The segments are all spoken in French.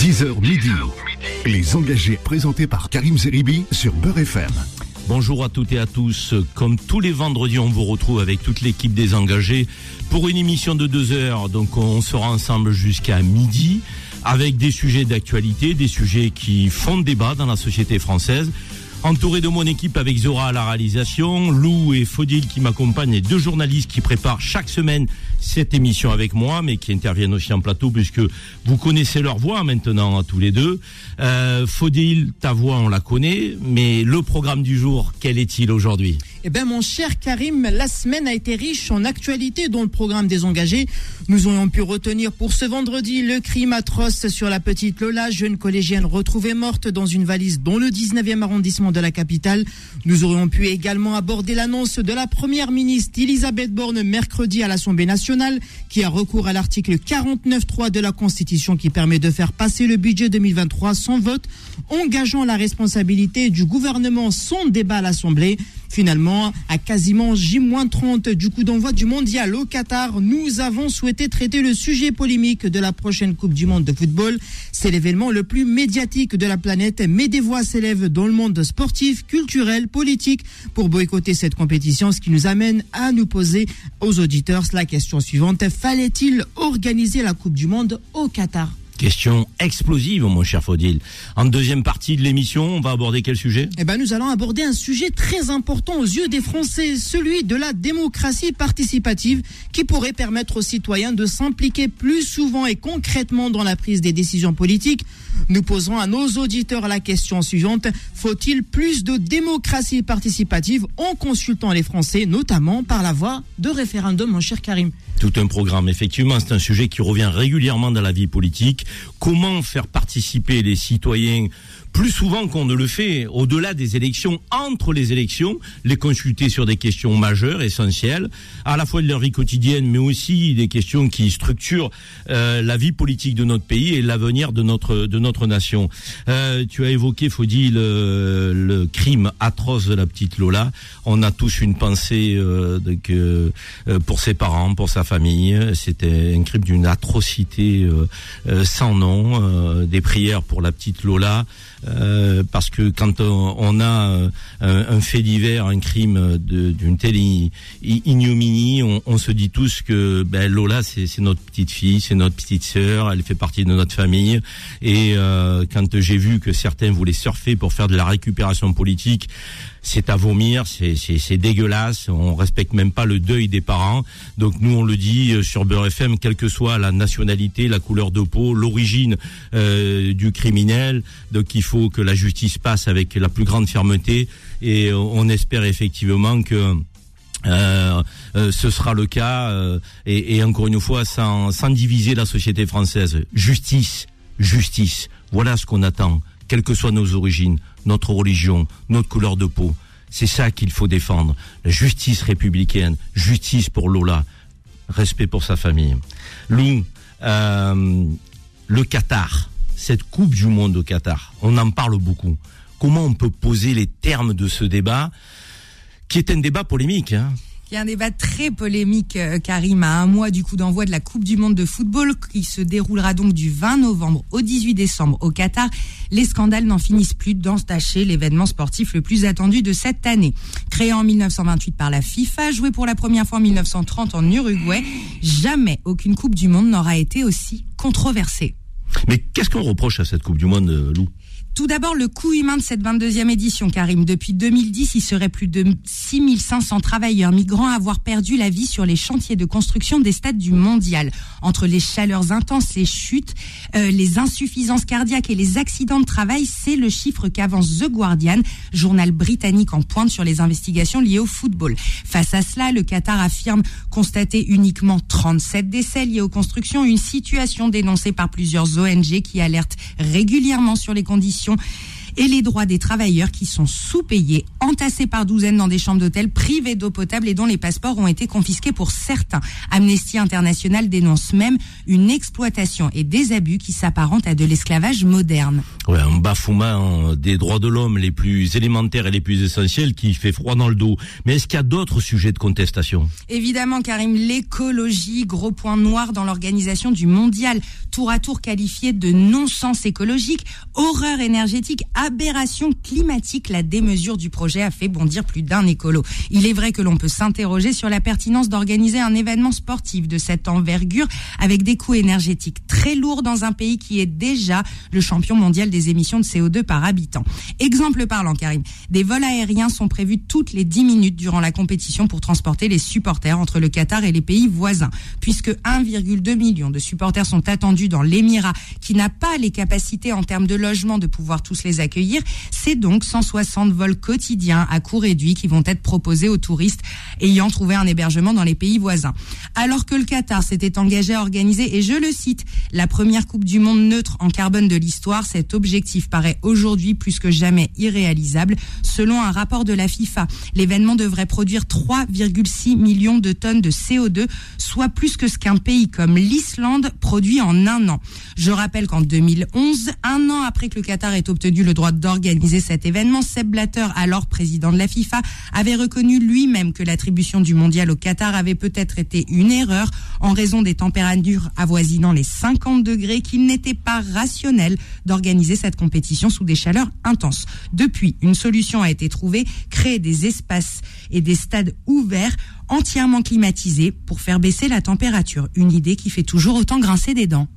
10h midi. Les engagés présentés par Karim Zeribi sur Beurre FM. Bonjour à toutes et à tous. Comme tous les vendredis, on vous retrouve avec toute l'équipe des engagés pour une émission de deux heures. Donc on sera ensemble jusqu'à midi avec des sujets d'actualité, des sujets qui font débat dans la société française. Entouré de mon équipe avec Zora à la réalisation, Lou et Fodil qui m'accompagnent et deux journalistes qui préparent chaque semaine cette émission avec moi, mais qui interviennent aussi en plateau puisque vous connaissez leur voix maintenant à tous les deux. Euh, Faudil, ta voix on la connaît, mais le programme du jour, quel est-il aujourd'hui? Eh bien, mon cher Karim, la semaine a été riche en actualité dans le programme des engagés. Nous aurions pu retenir pour ce vendredi le crime atroce sur la petite Lola, jeune collégienne retrouvée morte dans une valise dans le 19e arrondissement de la capitale. Nous aurions pu également aborder l'annonce de la première ministre Elisabeth Borne mercredi à l'Assemblée nationale, qui a recours à l'article 49.3 de la Constitution qui permet de faire passer le budget 2023 sans vote, engageant la responsabilité du gouvernement sans débat à l'Assemblée. Finalement, à quasiment J-30 du coup d'envoi du mondial au Qatar, nous avons souhaité traiter le sujet polémique de la prochaine Coupe du Monde de football. C'est l'événement le plus médiatique de la planète, mais des voix s'élèvent dans le monde sportif, culturel, politique pour boycotter cette compétition, ce qui nous amène à nous poser aux auditeurs la question suivante. Fallait-il organiser la Coupe du Monde au Qatar? Question explosive, mon cher Faudil. En deuxième partie de l'émission, on va aborder quel sujet? Eh ben, nous allons aborder un sujet très important aux yeux des Français, celui de la démocratie participative, qui pourrait permettre aux citoyens de s'impliquer plus souvent et concrètement dans la prise des décisions politiques. Nous poserons à nos auditeurs la question suivante faut-il plus de démocratie participative en consultant les Français, notamment par la voie de référendum, mon cher Karim? Tout un programme. Effectivement, c'est un sujet qui revient régulièrement dans la vie politique. Comment faire participer les citoyens plus souvent qu'on ne le fait, au-delà des élections, entre les élections, les consulter sur des questions majeures, essentielles, à la fois de leur vie quotidienne, mais aussi des questions qui structurent euh, la vie politique de notre pays et l'avenir de notre de notre nation. Euh, tu as évoqué, Faudy, le, le crime atroce de la petite Lola. On a tous une pensée euh, de que euh, pour ses parents, pour sa famille. C'était un crime d'une atrocité euh, sans nom. des prières pour la petite Lola. Euh, parce que quand on, a euh, un, fait divers, un crime d'une telle ignominie, on, se dit tous que ben, Lola c'est notre petite fille, c'est notre petite sœur, elle fait partie de notre famille. Et euh, quand j'ai vu que certains voulaient surfer pour faire de la récupération politique, c'est à vomir, c'est dégueulasse, on respecte même pas le deuil des parents. Donc nous on le dit euh, sur Beurre FM, quelle que soit la nationalité, la couleur de peau, l'origine euh, du criminel, donc il faut que la justice passe avec la plus grande fermeté et on espère effectivement que euh, ce sera le cas et, encore une fois sans, sans diviser la société française. Justice, justice, voilà ce qu'on attend, quelles que soient nos origines notre religion, notre couleur de peau. C'est ça qu'il faut défendre. La justice républicaine, justice pour Lola, respect pour sa famille. Lou, euh, le Qatar, cette Coupe du Monde au Qatar, on en parle beaucoup. Comment on peut poser les termes de ce débat, qui est un débat polémique hein il y a un débat très polémique, euh, Karim, à un mois du coup d'envoi de la Coupe du Monde de football qui se déroulera donc du 20 novembre au 18 décembre au Qatar. Les scandales n'en finissent plus d'entacher l'événement sportif le plus attendu de cette année. Créé en 1928 par la FIFA, joué pour la première fois en 1930 en Uruguay, jamais aucune Coupe du Monde n'aura été aussi controversée. Mais qu'est-ce qu'on reproche à cette Coupe du Monde, euh, Lou? Tout d'abord, le coût humain de cette 22e édition, Karim. Depuis 2010, il serait plus de 6500 travailleurs migrants à avoir perdu la vie sur les chantiers de construction des stades du mondial. Entre les chaleurs intenses, les chutes, euh, les insuffisances cardiaques et les accidents de travail, c'est le chiffre qu'avance The Guardian, journal britannique en pointe sur les investigations liées au football. Face à cela, le Qatar affirme constater uniquement 37 décès liés aux constructions, une situation dénoncée par plusieurs ONG qui alertent régulièrement sur les conditions question. Et les droits des travailleurs qui sont sous-payés, entassés par douzaines dans des chambres d'hôtel privées d'eau potable et dont les passeports ont été confisqués pour certains. Amnesty International dénonce même une exploitation et des abus qui s'apparentent à de l'esclavage moderne. Ouais, un bafouement des droits de l'homme les plus élémentaires et les plus essentiels qui fait froid dans le dos. Mais est-ce qu'il y a d'autres sujets de contestation? Évidemment, Karim, l'écologie, gros point noir dans l'organisation du mondial, tour à tour qualifié de non-sens écologique, horreur énergétique, aberration climatique. La démesure du projet a fait bondir plus d'un écolo. Il est vrai que l'on peut s'interroger sur la pertinence d'organiser un événement sportif de cette envergure avec des coûts énergétiques très lourds dans un pays qui est déjà le champion mondial des émissions de CO2 par habitant. Exemple parlant, Karim, des vols aériens sont prévus toutes les 10 minutes durant la compétition pour transporter les supporters entre le Qatar et les pays voisins, puisque 1,2 million de supporters sont attendus dans l'Émirat, qui n'a pas les capacités en termes de logement de pouvoir tous les accueillir. C'est donc 160 vols quotidiens à coût réduit qui vont être proposés aux touristes ayant trouvé un hébergement dans les pays voisins. Alors que le Qatar s'était engagé à organiser, et je le cite, la première Coupe du Monde neutre en carbone de l'histoire, cet objectif paraît aujourd'hui plus que jamais irréalisable. Selon un rapport de la FIFA, l'événement devrait produire 3,6 millions de tonnes de CO2, soit plus que ce qu'un pays comme l'Islande produit en un an. Je rappelle qu'en 2011, un an après que le Qatar ait obtenu le droit d'organiser cet événement, Seb Blatter, alors président de la FIFA, avait reconnu lui-même que l'attribution du mondial au Qatar avait peut-être été une erreur en raison des températures avoisinant les 50 degrés, qu'il n'était pas rationnel d'organiser cette compétition sous des chaleurs intenses. Depuis, une solution a été trouvée, créer des espaces et des stades ouverts entièrement climatisés pour faire baisser la température. Une idée qui fait toujours autant grincer des dents.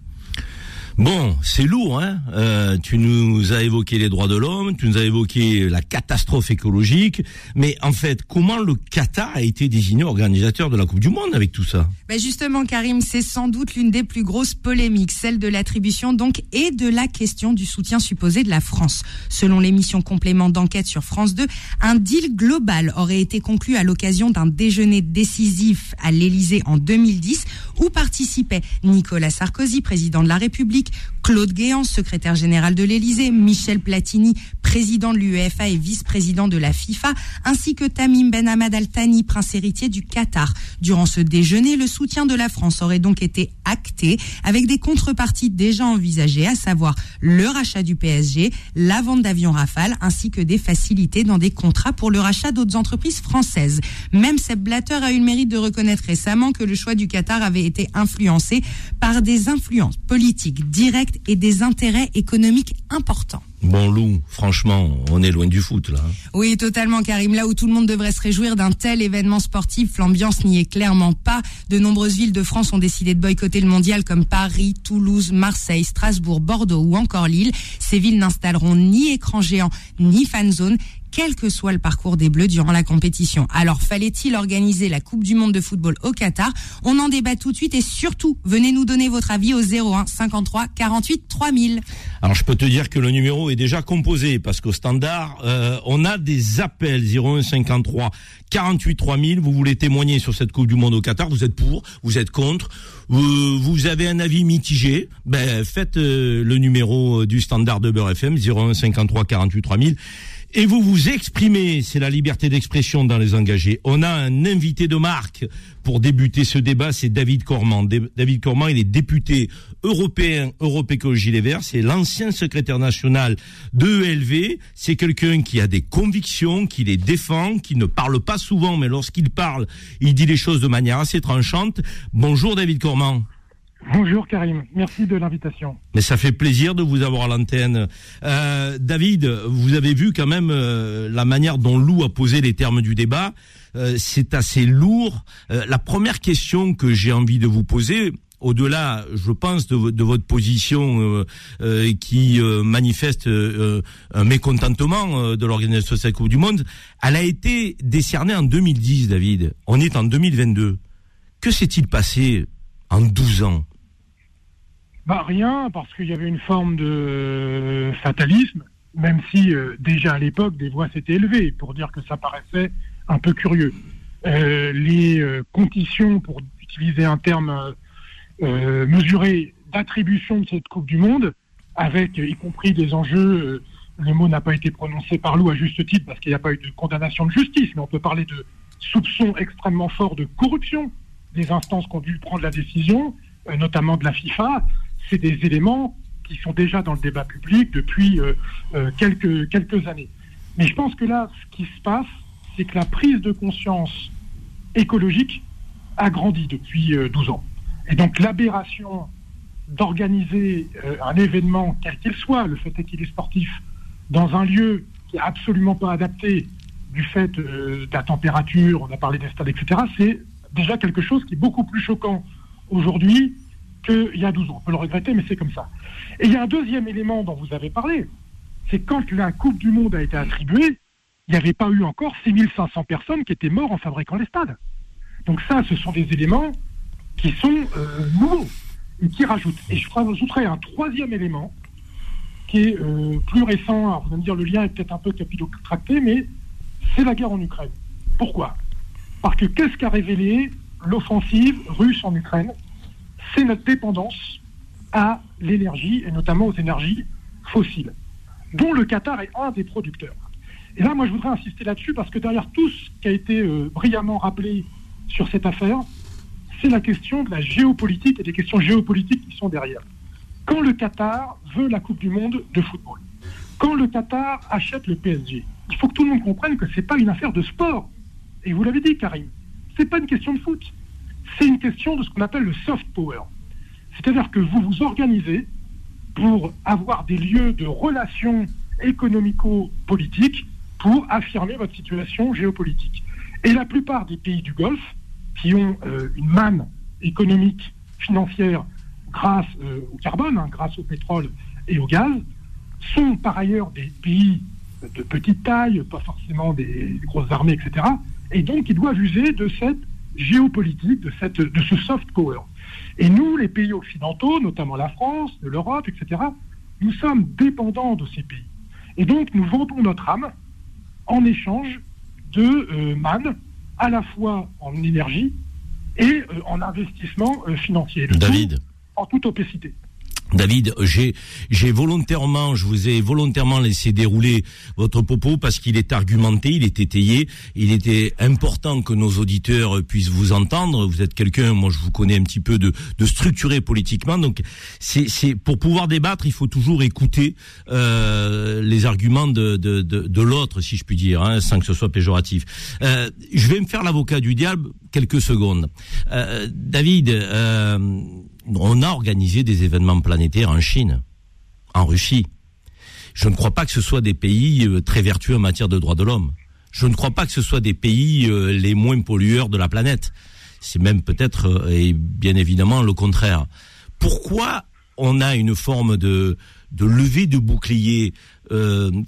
Bon, c'est lourd, hein euh, Tu nous as évoqué les droits de l'homme, tu nous as évoqué la catastrophe écologique, mais en fait, comment le Qatar a été désigné organisateur de la Coupe du Monde avec tout ça ben Justement, Karim, c'est sans doute l'une des plus grosses polémiques, celle de l'attribution donc et de la question du soutien supposé de la France. Selon l'émission complément d'enquête sur France 2, un deal global aurait été conclu à l'occasion d'un déjeuner décisif à l'Élysée en 2010 où participaient Nicolas Sarkozy, président de la République, Claude Guéant, secrétaire général de l'Élysée, Michel Platini, président de l'UEFA et vice-président de la FIFA, ainsi que Tamim Ben Hamad Al Thani, prince héritier du Qatar. Durant ce déjeuner, le soutien de la France aurait donc été acté avec des contreparties déjà envisagées, à savoir le rachat du PSG, la vente d'avions Rafale, ainsi que des facilités dans des contrats pour le rachat d'autres entreprises françaises. Même Seb Blatter a eu le mérite de reconnaître récemment que le choix du Qatar avait été influencé par des influences politiques directes et des intérêts économiques importants. Bon Lou, franchement, on est loin du foot là. Oui, totalement Karim. Là où tout le monde devrait se réjouir d'un tel événement sportif, l'ambiance n'y est clairement pas. De nombreuses villes de France ont décidé de boycotter le mondial comme Paris, Toulouse, Marseille, Strasbourg, Bordeaux ou encore Lille. Ces villes n'installeront ni écran géant ni fan zone quel que soit le parcours des Bleus durant la compétition. Alors fallait-il organiser la Coupe du Monde de football au Qatar? On en débat tout de suite et surtout, venez nous donner votre avis au 01 53 48 3000. Alors je peux te dire que le numéro est déjà composé parce qu'au standard, euh, on a des appels 01 53 48 3000. Vous voulez témoigner sur cette Coupe du Monde au Qatar Vous êtes pour Vous êtes contre euh, Vous avez un avis mitigé Ben faites euh, le numéro du standard de Beurre FM 01 53 48 3000 et vous vous exprimez, c'est la liberté d'expression dans les engagés. On a un invité de marque pour débuter ce débat, c'est David Cormand. David Cormand, il est député européen Europe Écologie Les Verts, c'est l'ancien secrétaire national de ELV, c'est quelqu'un qui a des convictions, qui les défend, qui ne parle pas souvent, mais lorsqu'il parle, il dit les choses de manière assez tranchante. Bonjour David Cormand. Bonjour Karim, merci de l'invitation. Mais ça fait plaisir de vous avoir à l'antenne. Euh, David, vous avez vu quand même euh, la manière dont Lou a posé les termes du débat. Euh, c'est assez lourd. la première question que j'ai envie de vous poser, au-delà, je pense, de, votre position qui manifeste un mécontentement de l'organisation de Coupe du Monde, elle a été décernée en 2010, David. On est en 2022. Que s'est-il passé en 12 ans? Bah, Rien, parce qu'il y avait une forme de fatalisme, même si euh, déjà à l'époque, des voix s'étaient élevées pour dire que ça paraissait un peu curieux. Euh, les euh, conditions, pour utiliser un terme mesuré, d'attribution de cette Coupe du Monde, avec y compris des enjeux le mot n'a pas été prononcé par Lou à juste titre parce qu'il n'y a pas eu de condamnation de justice, mais on peut parler de soupçons extrêmement forts de corruption des instances qui ont dû prendre la décision, euh, notamment de la FIFA. C'est des éléments qui sont déjà dans le débat public depuis euh, euh, quelques, quelques années. Mais je pense que là, ce qui se passe, c'est que la prise de conscience écologique a grandi depuis 12 ans. Et donc l'aberration d'organiser un événement, quel qu'il soit, le fait est qu'il est sportif, dans un lieu qui n'est absolument pas adapté du fait de la température, on a parlé des stades, etc., c'est déjà quelque chose qui est beaucoup plus choquant aujourd'hui qu'il y a 12 ans. On peut le regretter, mais c'est comme ça. Et il y a un deuxième élément dont vous avez parlé, c'est quand la Coupe du Monde a été attribuée, il n'y avait pas eu encore 6500 personnes qui étaient mortes en fabriquant les stades. Donc ça, ce sont des éléments qui sont euh, nouveaux et qui rajoutent. Et je rajouterai un troisième élément qui est euh, plus récent. Alors vous allez me dire, le lien est peut-être un peu capillotracté, mais c'est la guerre en Ukraine. Pourquoi? Parce que qu'est-ce qu'a révélé l'offensive russe en Ukraine? C'est notre dépendance à l'énergie, et notamment aux énergies fossiles, dont le Qatar est un des producteurs. Et là, moi, je voudrais insister là-dessus parce que derrière tout ce qui a été euh, brillamment rappelé sur cette affaire, c'est la question de la géopolitique et des questions géopolitiques qui sont derrière. Quand le Qatar veut la Coupe du Monde de football, quand le Qatar achète le PSG, il faut que tout le monde comprenne que ce n'est pas une affaire de sport. Et vous l'avez dit, Karim, ce n'est pas une question de foot. C'est une question de ce qu'on appelle le soft power. C'est-à-dire que vous vous organisez pour avoir des lieux de relations économico-politiques pour affirmer votre situation géopolitique. Et la plupart des pays du Golfe, qui ont euh, une manne économique, financière, grâce euh, au carbone, hein, grâce au pétrole et au gaz, sont par ailleurs des pays de petite taille, pas forcément des grosses armées, etc. Et donc, ils doivent user de cette géopolitique, de, cette, de ce soft power. Et nous, les pays occidentaux, notamment la France, l'Europe, etc., nous sommes dépendants de ces pays. Et donc, nous vendons notre âme en échange de euh, manne, à la fois en énergie et euh, en investissement euh, financier. David. en toute opacité. David, j'ai j'ai volontairement, je vous ai volontairement laissé dérouler votre propos parce qu'il est argumenté, il est étayé, il était important que nos auditeurs puissent vous entendre. Vous êtes quelqu'un, moi je vous connais un petit peu de, de structuré politiquement, donc c'est c'est pour pouvoir débattre, il faut toujours écouter euh, les arguments de de, de, de l'autre, si je puis dire, hein, sans que ce soit péjoratif. Euh, je vais me faire l'avocat du diable quelques secondes. Euh, David. On a organisé des événements planétaires en Chine, en Russie. Je ne crois pas que ce soit des pays euh, très vertueux en matière de droits de l'homme. Je ne crois pas que ce soit des pays euh, les moins pollueurs de la planète. C'est même peut-être euh, et bien évidemment le contraire. Pourquoi on a une forme de, de levée de bouclier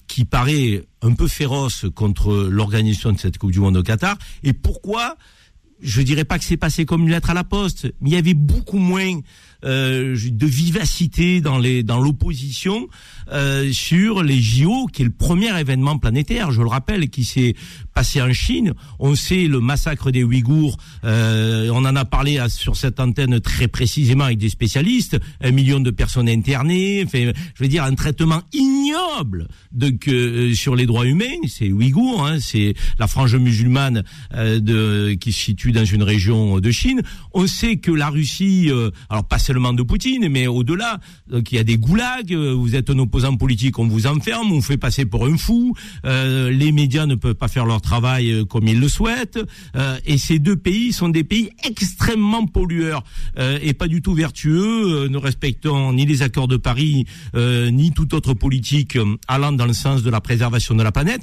qui paraît un peu féroce contre l'organisation de cette Coupe du Monde au Qatar? Et pourquoi je dirais pas que c'est passé comme une lettre à la poste, mais il y avait beaucoup moins euh, de vivacité dans les dans l'opposition euh, sur les JO, qui est le premier événement planétaire, je le rappelle, qui s'est passé en Chine. On sait le massacre des Ouïghours, euh, on en a parlé sur cette antenne très précisément avec des spécialistes, un million de personnes internées, enfin, je veux dire un traitement ignoble de que sur les droits humains, c'est Ouïghours, hein, c'est la frange musulmane de qui se situe dans une région de Chine. On sait que la Russie, alors pas seulement de Poutine, mais au-delà, qu'il y a des goulags, vous êtes un opposant politique, on vous enferme, on vous fait passer pour un fou, euh, les médias ne peuvent pas faire leur travail euh, comme ils le souhaitent, euh, et ces deux pays sont des pays extrêmement pollueurs et pas du tout vertueux, ne respectant ni les accords de Paris, ni toute autre politique allant dans le sens de la préservation de la planète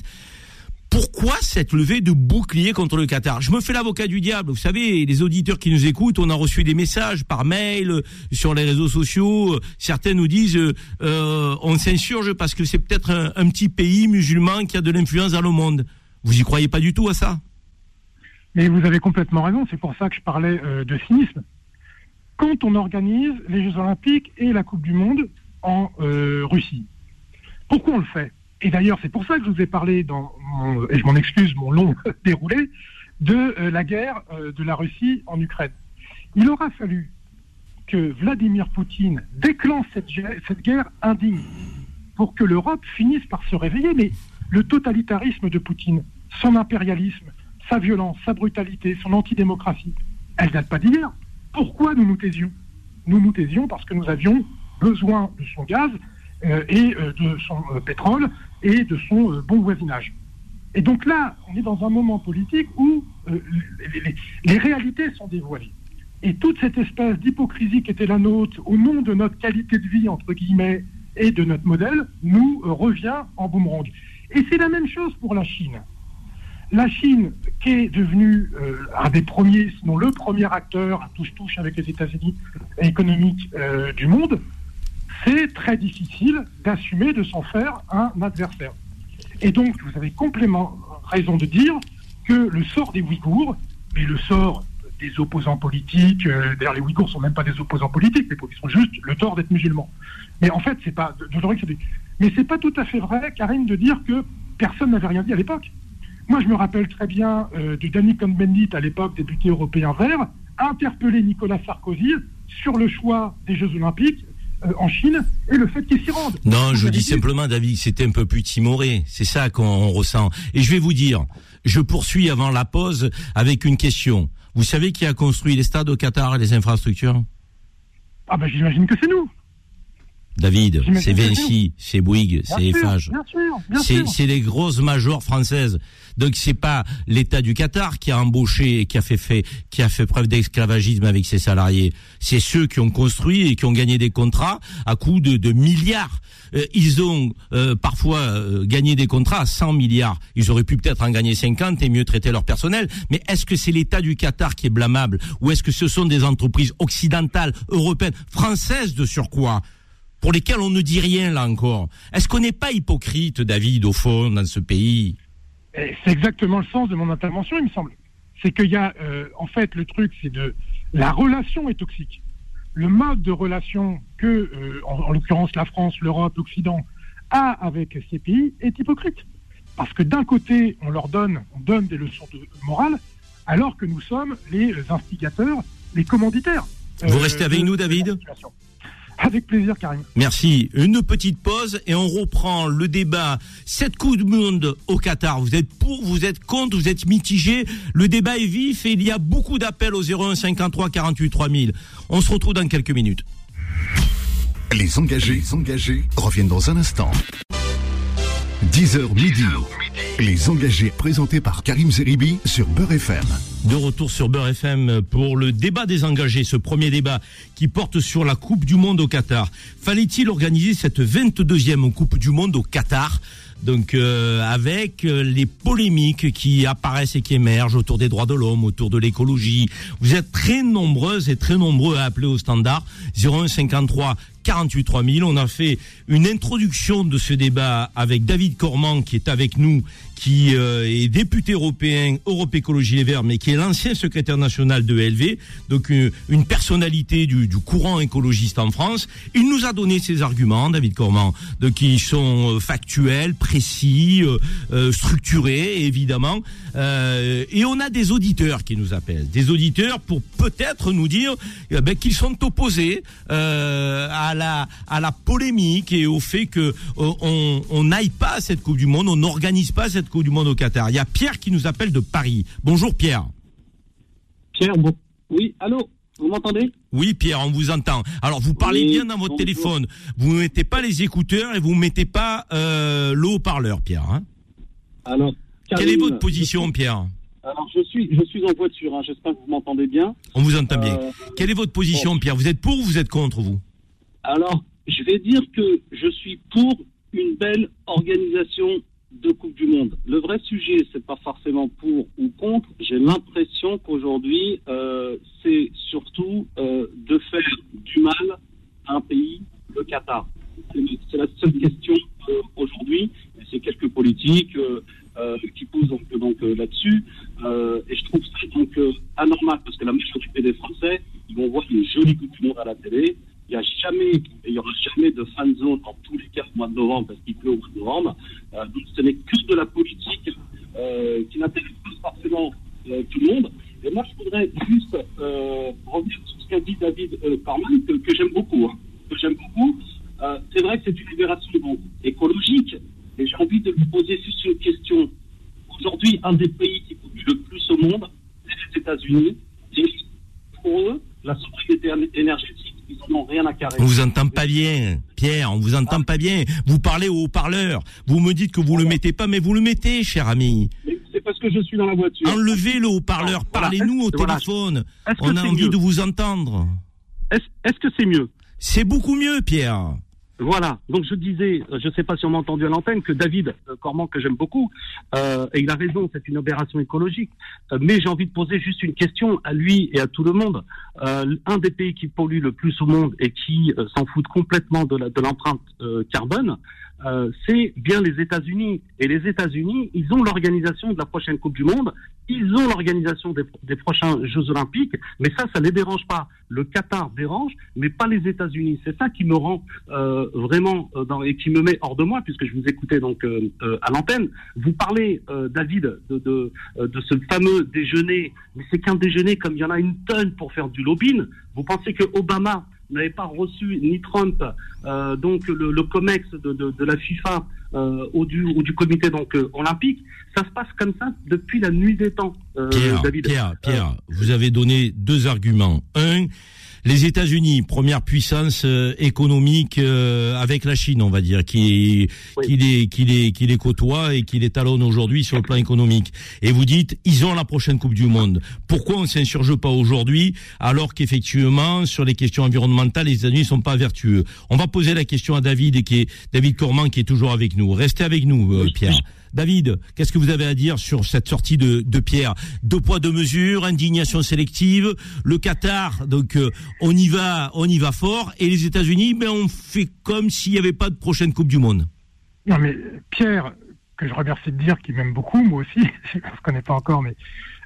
pourquoi cette levée de bouclier contre le Qatar? Je me fais l'avocat du diable. Vous savez, les auditeurs qui nous écoutent, on a reçu des messages par mail, sur les réseaux sociaux. Certains nous disent, euh, on s'insurge parce que c'est peut-être un, petit pays musulman qui a de l'influence dans le monde. Vous y croyez pas du tout à ça? Mais vous avez complètement raison. C'est pour ça que je parlais euh, de cynisme. Quand on organise les Jeux Olympiques et la Coupe du Monde en euh, Russie, pourquoi on le fait? Et d'ailleurs, c'est pour ça que je vous ai parlé, dans et je m'en excuse, mon long déroulé, de euh, la guerre euh, de la Russie en Ukraine. Il aura fallu que Vladimir Poutine déclenche cette, guerre indigne pour que l'Europe finisse par se réveiller. Mais le totalitarisme de Poutine, son impérialisme, sa violence, sa brutalité, son antidémocratie, elle date pas d'hier. Pourquoi nous nous taisions? Nous nous taisions parce que nous avions besoin de son gaz euh, et de son pétrole et de son bon voisinage. Et donc là, on est dans un moment politique où les, les, réalités sont dévoilées. Et toute cette espèce d'hypocrisie qui était la nôtre au nom de notre qualité de vie, entre guillemets, et de notre modèle, nous revient en boomerang. Et c'est la même chose pour la Chine. La Chine, qui est devenue euh, un des premiers, sinon le premier acteur à touche-touche avec les États-Unis économiques euh, du monde, c'est très difficile d'assumer de s'en faire un adversaire. Et donc, vous avez complètement raison de dire que le sort des Ouïghours, et le sort des opposants politiques, euh, d'ailleurs les Ouïghours ne sont même pas des opposants politiques, ils sont juste le tort d'être musulmans. Mais en fait, c'est pas, mais pas tout à fait vrai, Karine, de dire que personne n'avait rien dit à l'époque. Moi, je me rappelle très bien euh, de Danny Cohn-Bendit, à l'époque député européen vert, interpeller Nicolas Sarkozy sur le choix des Jeux Olympiques en Chine et le fait qu'il s'y rende. Non, je dis simplement, David, c'était un peu plus timoré. C'est ça qu'on ressent. Et je vais vous dire, je poursuis avant la pause avec une question. Vous savez qui a construit les stades au Qatar et les infrastructures? Ah ben j'imagine que c'est nous. David, c'est Vinci, c'est Bouygues, c'est Eiffage. C'est les grosses majors françaises. Donc c'est pas l'État du Qatar qui a embauché et qui a fait, fait qui a fait preuve d'esclavagisme avec ses salariés. C'est ceux qui ont construit et qui ont gagné des contrats à coût de, de milliards. Euh, ils ont euh, parfois euh, gagné des contrats à 100 milliards. Ils auraient pu peut-être en gagner 50 et mieux traiter leur personnel. Mais est-ce que c'est l'État du Qatar qui est blâmable? Ou est-ce que ce sont des entreprises occidentales, européennes, françaises de surcroît? Pour lesquelles on ne dit rien là encore Est-ce qu'on n'est pas hypocrite, David, au fond, dans ce pays? C'est exactement le sens de mon intervention, il me semble. C'est qu'il y a, euh, en fait, le truc, c'est de la relation est toxique. Le mode de relation que, euh, en, l'occurrence, la France, l'Europe, l'Occident a avec ces pays est hypocrite. Parce que d'un côté, on leur donne, on donne des leçons de morale, alors que nous sommes les instigateurs, les commanditaires. Vous restez avec nous, David? Avec plaisir, Karim. Merci. Une petite pause et on reprend le débat. Cette Coupe du Monde au Qatar, vous êtes pour, vous êtes contre, vous êtes mitigé. Le débat est vif et il y a beaucoup d'appels au 01 53 48 3000. On se retrouve dans quelques minutes. Les engagés, les engagés reviennent dans un instant. 10h midi. Les engagés présentés par Karim Zeribi sur Beurre FM. De retour sur Beurre FM pour le débat des engagés, ce premier débat qui porte sur la Coupe du Monde au Qatar. Fallait-il organiser cette 22e Coupe du Monde au Qatar? Donc euh, avec euh, les polémiques qui apparaissent et qui émergent autour des droits de l'homme, autour de l'écologie. Vous êtes très nombreuses et très nombreux à appeler au standard 0153 48 3000. On a fait une introduction de ce débat avec David Cormand qui est avec nous qui euh, est député européen Europe Écologie Les Verts, mais qui est l'ancien secrétaire national de LV, donc une, euh, une personnalité du, du, courant écologiste en France. Il nous a donné ses arguments, David Cormand, de qui sont euh, factuels, précis, euh, structurés, évidemment. et on a des auditeurs qui nous appellent, des auditeurs pour peut-être nous dire eh ben, qu'ils sont opposés à la à la polémique et au fait que on n'aille pas à cette Coupe du Monde, on n'organise pas cette du Monde au Qatar. Il y a Pierre qui nous appelle de Paris. Bonjour Pierre. Pierre, bon... oui, allô vous m'entendez? Oui, Pierre, on vous entend. Alors, vous parlez bien dans votre téléphone. Vous ne mettez pas les écouteurs et vous ne mettez pas euh, le haut-parleur, Pierre. Hein alors, quelle est votre position, Pierre? Alors, je suis, je suis en voiture. Hein. J'espère que vous m'entendez bien. On vous entend bien. Euh, quelle est votre position, Pierre? Vous êtes pour ou vous êtes contre, vous? Alors, je vais dire que je suis pour une belle organisation de Coupe du Monde. Le vrai sujet, c'est pas forcément pour ou contre. J'ai l'impression qu'aujourd'hui, euh, c'est surtout euh, de faire du mal à un pays, le Qatar. C'est la seule question euh, aujourd'hui. C'est quelques politiques qui posent donc, donc là-dessus. et je trouve ça donc anormal parce que la majorité des Français, ils vont voir une jolie Coupe du Monde à la télé. Il n'y a jamais, il y aura jamais de zone dans tous les cas au mois de novembre parce qu'il pleut au mois de novembre. Euh, donc ce n'est que de la politique euh, qui n'intéresse pas forcément euh, tout le monde. Et moi, je voudrais juste revenir sur ce qu'a dit David Corman, que, j'aime beaucoup. Hein, que j'aime beaucoup. C'est vrai que c'est une libération bon, écologique, et j'ai envie de vous poser juste une question. Aujourd'hui, un des pays qui pollue le plus au monde, c'est les États-Unis. Et pour eux, la sobriété énergétique, ils n'en ont rien à carrer. On vous entend pas bien, Pierre, on vous entend pas bien. Vous parlez au haut-parleur. Vous me dites que vous le mettez pas, mais vous le mettez, cher ami. C'est parce que je suis dans la voiture. Enlevez le haut-parleur, Voilà. parlez-nous au voilà. téléphone. On a envie de vous entendre. Est-ce est-ce que c'est mieux C'est beaucoup mieux, Pierre. Voilà. Donc je disais, euh, je ne sais pas si on m'a entendu à l'antenne, que David euh, Cormand, que j'aime beaucoup, euh, et il a raison, c'est une aberration écologique. Mais j'ai envie de poser juste une question à lui et à tout le monde. Un des pays qui pollue le plus au monde et qui s'en fout complètement de l'empreinte carbone, euh, c'est bien les États-Unis. Et les États-Unis, ils ont l'organisation de la prochaine Coupe du Monde, ils ont l'organisation des, prochains Jeux Olympiques, mais ça, ça les dérange pas. Le Qatar dérange, mais pas les États-Unis. C'est ça qui me rend euh, vraiment euh, dans, et qui me met hors de moi, puisque je vous écoutais donc à l'antenne. Vous parlez, David, de, de ce fameux déjeuner, mais c'est qu'un déjeuner comme il y en a une tonne pour faire du lobbying. Vous pensez que Obama n'avait pas reçu ni Trump, euh, donc le, le COMEX de, de, de la FIFA euh, ou, du, ou du comité donc euh, olympique, ça se passe comme ça depuis la nuit des temps, euh, Pierre, David. Pierre, Pierre, vous avez donné deux arguments. Un, les États-Unis, première puissance euh, économique euh, avec la Chine, on va dire, qui, Oui. qui, les, qui, les, qui les côtoie et qui les talonne aujourd'hui sur le plan économique. Et vous dites, ils ont la prochaine Coupe du Monde. Pourquoi on s'insurge pas aujourd'hui alors qu'effectivement, sur les questions environnementales, les États-Unis sont pas vertueux? On va poser la question à David, et qui est David Cormand, qui est toujours avec nous. Restez avec nous, euh, Pierre. David, qu'est-ce que vous avez à dire sur cette sortie de, Pierre? Deux poids, deux mesures, indignation sélective, le Qatar, donc euh, on y va, on y va fort, et les États-Unis, ben on fait comme s'il n'y avait pas de prochaine Coupe du Monde. Non, mais Pierre, que je remercie de dire qu'il m'aime beaucoup, moi aussi, je ne connais pas encore, mais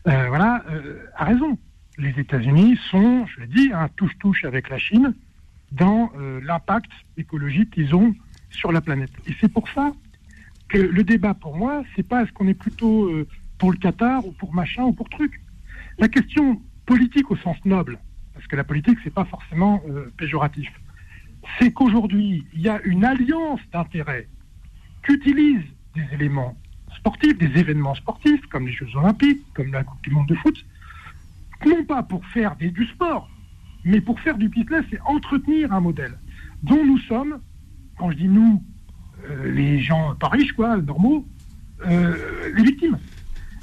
euh, voilà, euh, a raison. Les États-Unis sont, je l'ai dit, un touche-touche avec la Chine dans l'impact écologique qu'ils ont sur la planète. Et c'est pour ça que le débat, pour moi, c'est pas est-ce qu'on est plutôt euh, pour le Qatar ou pour machin ou pour truc. La question politique au sens noble, parce que la politique, c'est pas forcément euh, péjoratif, c'est qu'aujourd'hui, il y a une alliance d'intérêts qu'utilisent des éléments sportifs, des événements sportifs, comme les Jeux Olympiques, comme la Coupe du Monde de foot, non pas pour faire du sport, mais pour faire du business et entretenir un modèle dont nous sommes, quand je dis nous, les gens pas riches, quoi, normaux, euh, les victimes.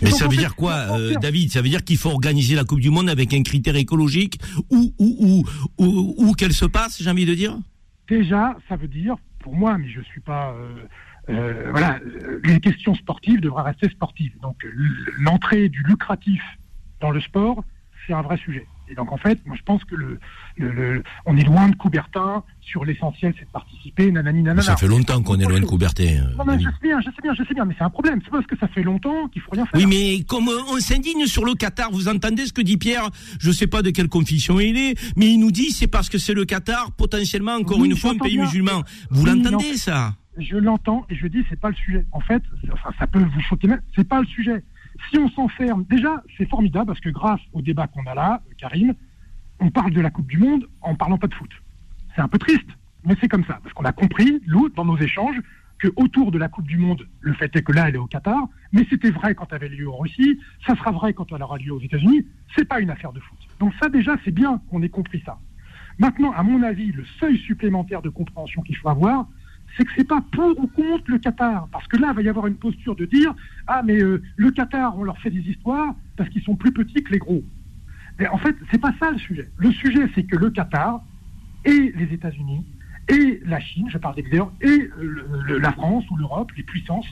Mais ça veut dire quoi, euh, David? Ça veut dire qu'il faut organiser la Coupe du Monde avec un critère écologique où, où, où, où, où qu'elle se passe, j'ai envie de dire? Déjà, ça veut dire, pour moi, mais je suis pas. euh, euh, voilà, euh, les questions sportives devraient rester sportives. Donc, l'entrée du lucratif dans le sport, c'est un vrai sujet. Et donc, en fait, moi, je pense que le, le- le- on est loin de Coubertin sur l'essentiel, c'est de participer, nanani, nanana. Ça fait longtemps qu'on est loin de Coubertin. euh, Non, mais David. je sais bien, je sais bien, je sais bien, mais c'est un problème. C'est parce que ça fait longtemps qu'il faut rien faire. Oui, mais comme on s'indigne sur le Qatar, vous entendez ce que dit Pierre? Je sais pas de quelle confession il est, mais il nous dit c'est parce que c'est le Qatar, potentiellement encore Oui, une fois un pays bien. musulman. Vous Oui, l'entendez non. ça? Je l'entends et je dis c'est pas le sujet. En fait, ça peut vous choquer, mais c'est pas le sujet. Si on s'enferme, déjà c'est formidable parce que grâce au débat qu'on a là, euh, Karim, on parle de la Coupe du Monde en parlant pas de foot. C'est un peu triste, mais c'est comme ça parce qu'on a compris, nous, dans nos échanges, que autour de la Coupe du Monde, le fait est que là elle est au Qatar, mais c'était vrai quand elle avait lieu en Russie, ça sera vrai quand elle aura lieu aux États-Unis. C'est pas une affaire de foot. Donc ça déjà c'est bien qu'on ait compris ça. Maintenant, à mon avis, le seuil supplémentaire de compréhension qu'il faut avoir, c'est que c'est pas pour ou contre le Qatar, parce que là, il va y avoir une posture de dire ah mais euh, le Qatar, on leur fait des histoires parce qu'ils sont plus petits que les gros. Mais en fait, c'est pas ça le sujet. Le sujet, c'est que le Qatar et les États-Unis et la Chine, je parle leaders, et le- la France ou l'Europe, les puissances,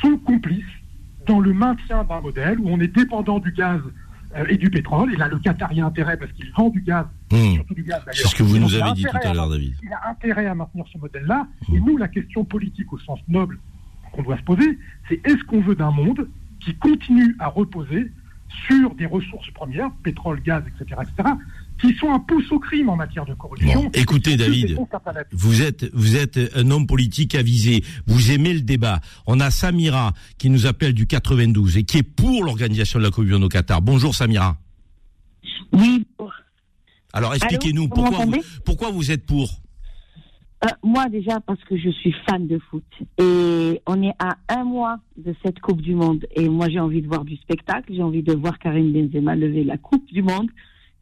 sont complices dans le maintien d'un modèle où on est dépendant du gaz et du pétrole. Et là, le Qatar y a intérêt parce qu'il vend du gaz, Hmm. surtout du gaz d'ailleurs. C'est ce que vous Et nous avez dit tout à l'heure, David. il a intérêt à maintenir ce modèle-là. Et nous, la question politique au sens noble qu'on doit se poser, c'est est-ce qu'on veut d'un monde qui continue à reposer sur des ressources premières, pétrole, gaz, etc., etc., qui sont un pouce au crime en matière de corruption. Bon, écoutez, David. Vous êtes, vous êtes un homme politique avisé. Vous aimez le débat. On a Samira qui nous appelle du 92 et qui est pour l'organisation de la Coupe du Monde au Qatar. Bonjour Samira. Oui, Alors expliquez-nous pourquoi vous, pourquoi vous êtes pour? Euh, moi déjà parce que je suis fan de foot et on est à un mois de cette Coupe du Monde et moi j'ai envie de voir du spectacle, j'ai envie de voir Karim Benzema lever la Coupe du Monde,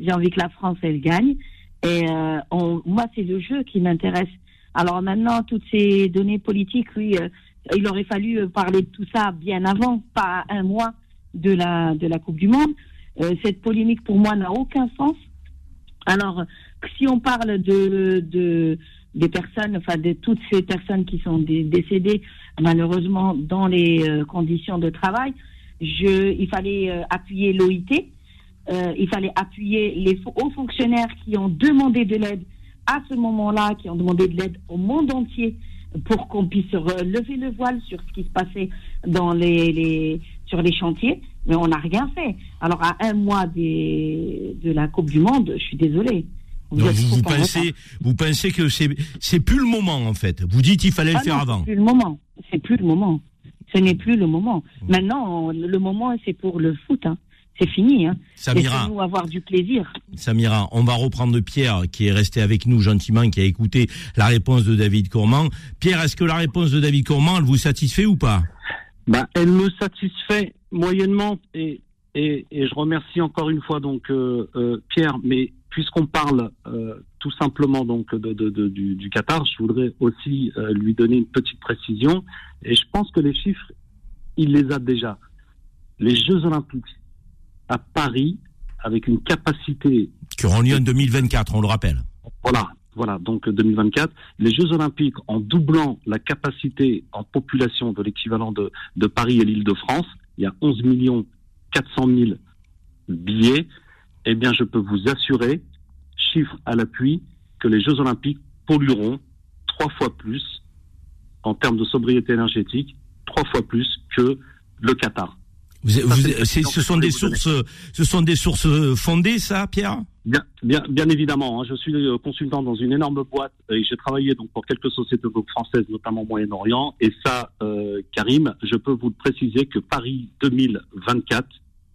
j'ai envie que la France elle gagne et euh, on, moi c'est le jeu qui m'intéresse. Alors maintenant toutes ces données politiques, oui, euh, il aurait fallu euh, parler de tout ça bien avant, pas un mois de la de la Coupe du Monde. Cette polémique pour moi n'a aucun sens. Alors si on parle de, de des personnes, enfin de toutes ces personnes qui sont dé- décédées malheureusement dans les conditions de travail, je, il fallait appuyer l'OIT, euh, il fallait appuyer les hauts fonctionnaires qui ont demandé de l'aide à ce moment-là, qui ont demandé de l'aide au monde entier pour qu'on puisse lever le voile sur ce qui se passait dans les, les sur les chantiers, mais on n'a rien fait. Alors à un mois des, de la Coupe du Monde, je suis désolée. Donc, vous, pensez, retard. vous pensez que c'est, c'est plus le moment en fait. Vous dites il fallait Ah le faire non, avant. C'est plus le moment. C'est plus le moment. Ce n'est plus le moment. Maintenant, on- le moment, c'est pour le foot. hein. C'est fini. Hein. Samira. Laissez-nous avoir du plaisir. Samira, on va reprendre Pierre qui est resté avec nous gentiment, qui a écouté la réponse de David Courmand. Pierre, est-ce que la réponse de David Courmand elle vous satisfait ou pas? Bah, elle me satisfait moyennement et, et, et je remercie encore une fois donc euh, euh, Pierre. Mais puisqu'on parle euh, tout simplement donc de, de- de- du, du Qatar, je voudrais aussi euh, lui donner une petite précision. Et je pense que les chiffres, il les a déjà. Les Jeux Olympiques à Paris avec une capacité Qui auront lieu en 2024, on le rappelle. voilà, voilà, donc euh, 2024, les Jeux Olympiques, en doublant la capacité en population de l'équivalent de, de Paris et l'Île-de-France, il y a 11 millions 400 000 billets, eh bien, je peux vous assurer, chiffre à l'appui, que les Jeux Olympiques pollueront trois fois plus en termes de sobriété énergétique, trois fois plus que le Qatar. Vous, ce sont des sources, ce sont des sources fondées, ça, Pierre? Bien, bien, bien évidemment. hein, je suis euh, consultant dans une énorme boîte et j'ai travaillé donc pour quelques sociétés françaises, notamment au Moyen-Orient. Et ça, euh, Karim, je peux vous le préciser que Paris 2024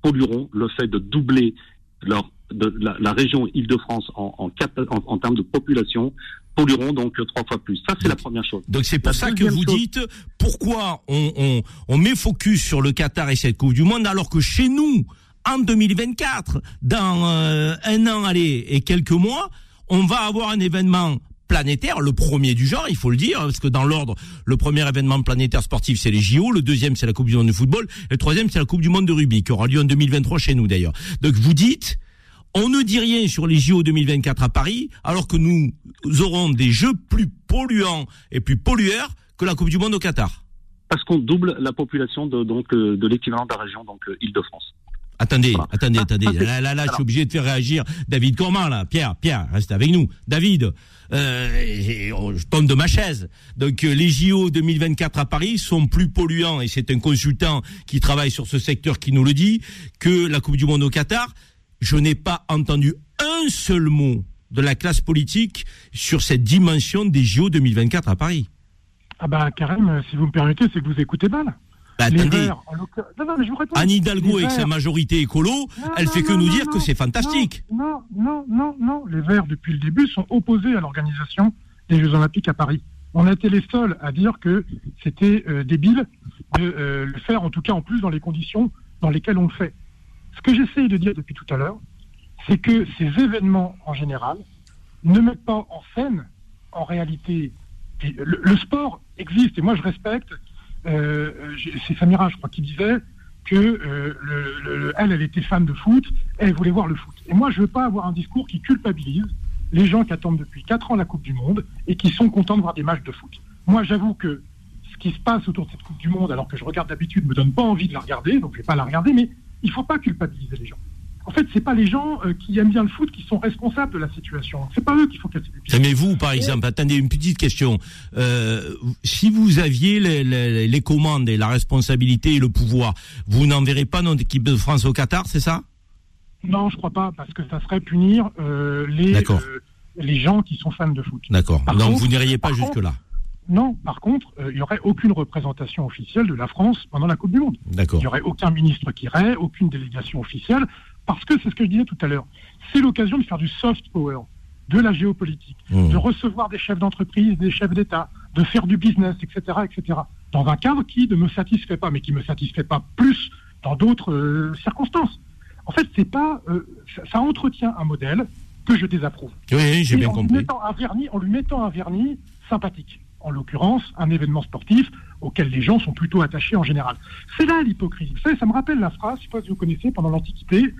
pollueront le fait de doubler leur, de, la, la région Île-de-France en, en, cap- en, en termes de population pollueront donc trois fois plus. Ça, c'est la première chose. Donc c'est pour La ça que vous chose- dites pourquoi on, on, on met focus sur le Qatar et cette Coupe du Monde alors que chez nous, en 2024, dans euh, un an allez, et quelques mois, on va avoir un événement planétaire, le premier du genre, il faut le dire, parce que dans l'ordre, le premier événement planétaire sportif, c'est les JO, le deuxième, c'est la Coupe du Monde de football, et le troisième, c'est la Coupe du Monde de rugby, qui aura lieu en 2023 chez nous d'ailleurs. Donc vous dites, on ne dit rien sur les JO 2024 à Paris, alors que nous aurons des jeux plus polluants et plus pollueurs que la Coupe du Monde au Qatar. Parce qu'on double la population de, donc, euh, de l'équivalent de la région donc euh, Île-de-France. Attendez, Voilà. attendez, Ah, attendez. Là, là, là, je suis obligé de faire réagir David Corman, là. Pierre, Pierre, reste avec nous. David, euh, oh, je tombe de ma chaise. Donc, euh, les JO 2024 à Paris sont plus polluants, et c'est un consultant qui travaille sur ce secteur qui nous le dit, que la Coupe du Monde au Qatar. Je n'ai pas entendu un seul mot de la classe politique sur cette dimension des JO 2024 à Paris. Ah bah Karim, euh, si vous me permettez, c'est que vous écoutez mal. Bah, les attendez, Verts, en l'occurrence- non, non, mais je vous réponds. Anne Hidalgo avec sa majorité écolo, Non, elle fait que nous dire que c'est fantastique. Non, non, non, non. Les Verts, depuis le début, sont opposés à l'organisation des Jeux Olympiques à Paris. On a été les seuls à dire que c'était euh, débile de euh, le faire, en tout cas en plus dans les conditions dans lesquelles on le fait. Ce que j'essaye de dire depuis tout à l'heure, c'est que ces événements en général ne mettent pas en scène, en réalité, le, sport existe et moi je respecte. euh, j'ai- c'est Samira, je crois, qui disait que euh, le- le- le- elle, elle était fan de foot, elle voulait voir le foot. Et moi, je veux pas avoir un discours qui culpabilise les gens qui attendent depuis 4 ans la Coupe du Monde et qui sont contents de voir des matchs de foot. Moi, j'avoue que ce qui se passe autour de cette Coupe du Monde, alors que je regarde d'habitude, me donne pas envie de la regarder, donc je vais pas la regarder, mais il faut pas culpabiliser les gens. En fait, c'est pas les gens euh, qui aiment bien le foot qui sont responsables de la situation. C'est pas eux qu'il faut casser les pieds. Mais vous, par exemple, attendez une petite question. Euh, si vous aviez les, les- les commandes et la responsabilité et le pouvoir, vous n'enverrez pas notre équipe de France au Qatar, c'est ça? Non, je crois pas, parce que ça serait punir euh, les, les gens qui sont fans de foot. D'accord. Donc contre- vous n'iriez pas jusque-là. Non, par contre, euh, il n'y aurait aucune représentation officielle de la France pendant la Coupe du Monde. Il n'y aurait aucun ministre qui irait, aucune délégation officielle, parce que c'est ce que je disais tout à l'heure. C'est l'occasion de faire du soft power, de la géopolitique, Mmh. de recevoir des chefs d'entreprise, des chefs d'État, de faire du business, etc., etc. Dans un cadre qui ne me satisfait pas, mais qui me satisfait pas plus dans d'autres euh, circonstances. En fait, c'est pas, euh, ça, ça entretient un modèle que je désapprouve. Oui, j'ai bien en Lui compris. mettant un vernis, en lui mettant un vernis sympathique. En l'occurrence, un événement sportif auquel les gens sont plutôt attachés en général. C'est là l'hypocrisie. Vous savez, ça me rappelle la phrase, je ne sais pas si vous connaissez, pendant l'Antiquité,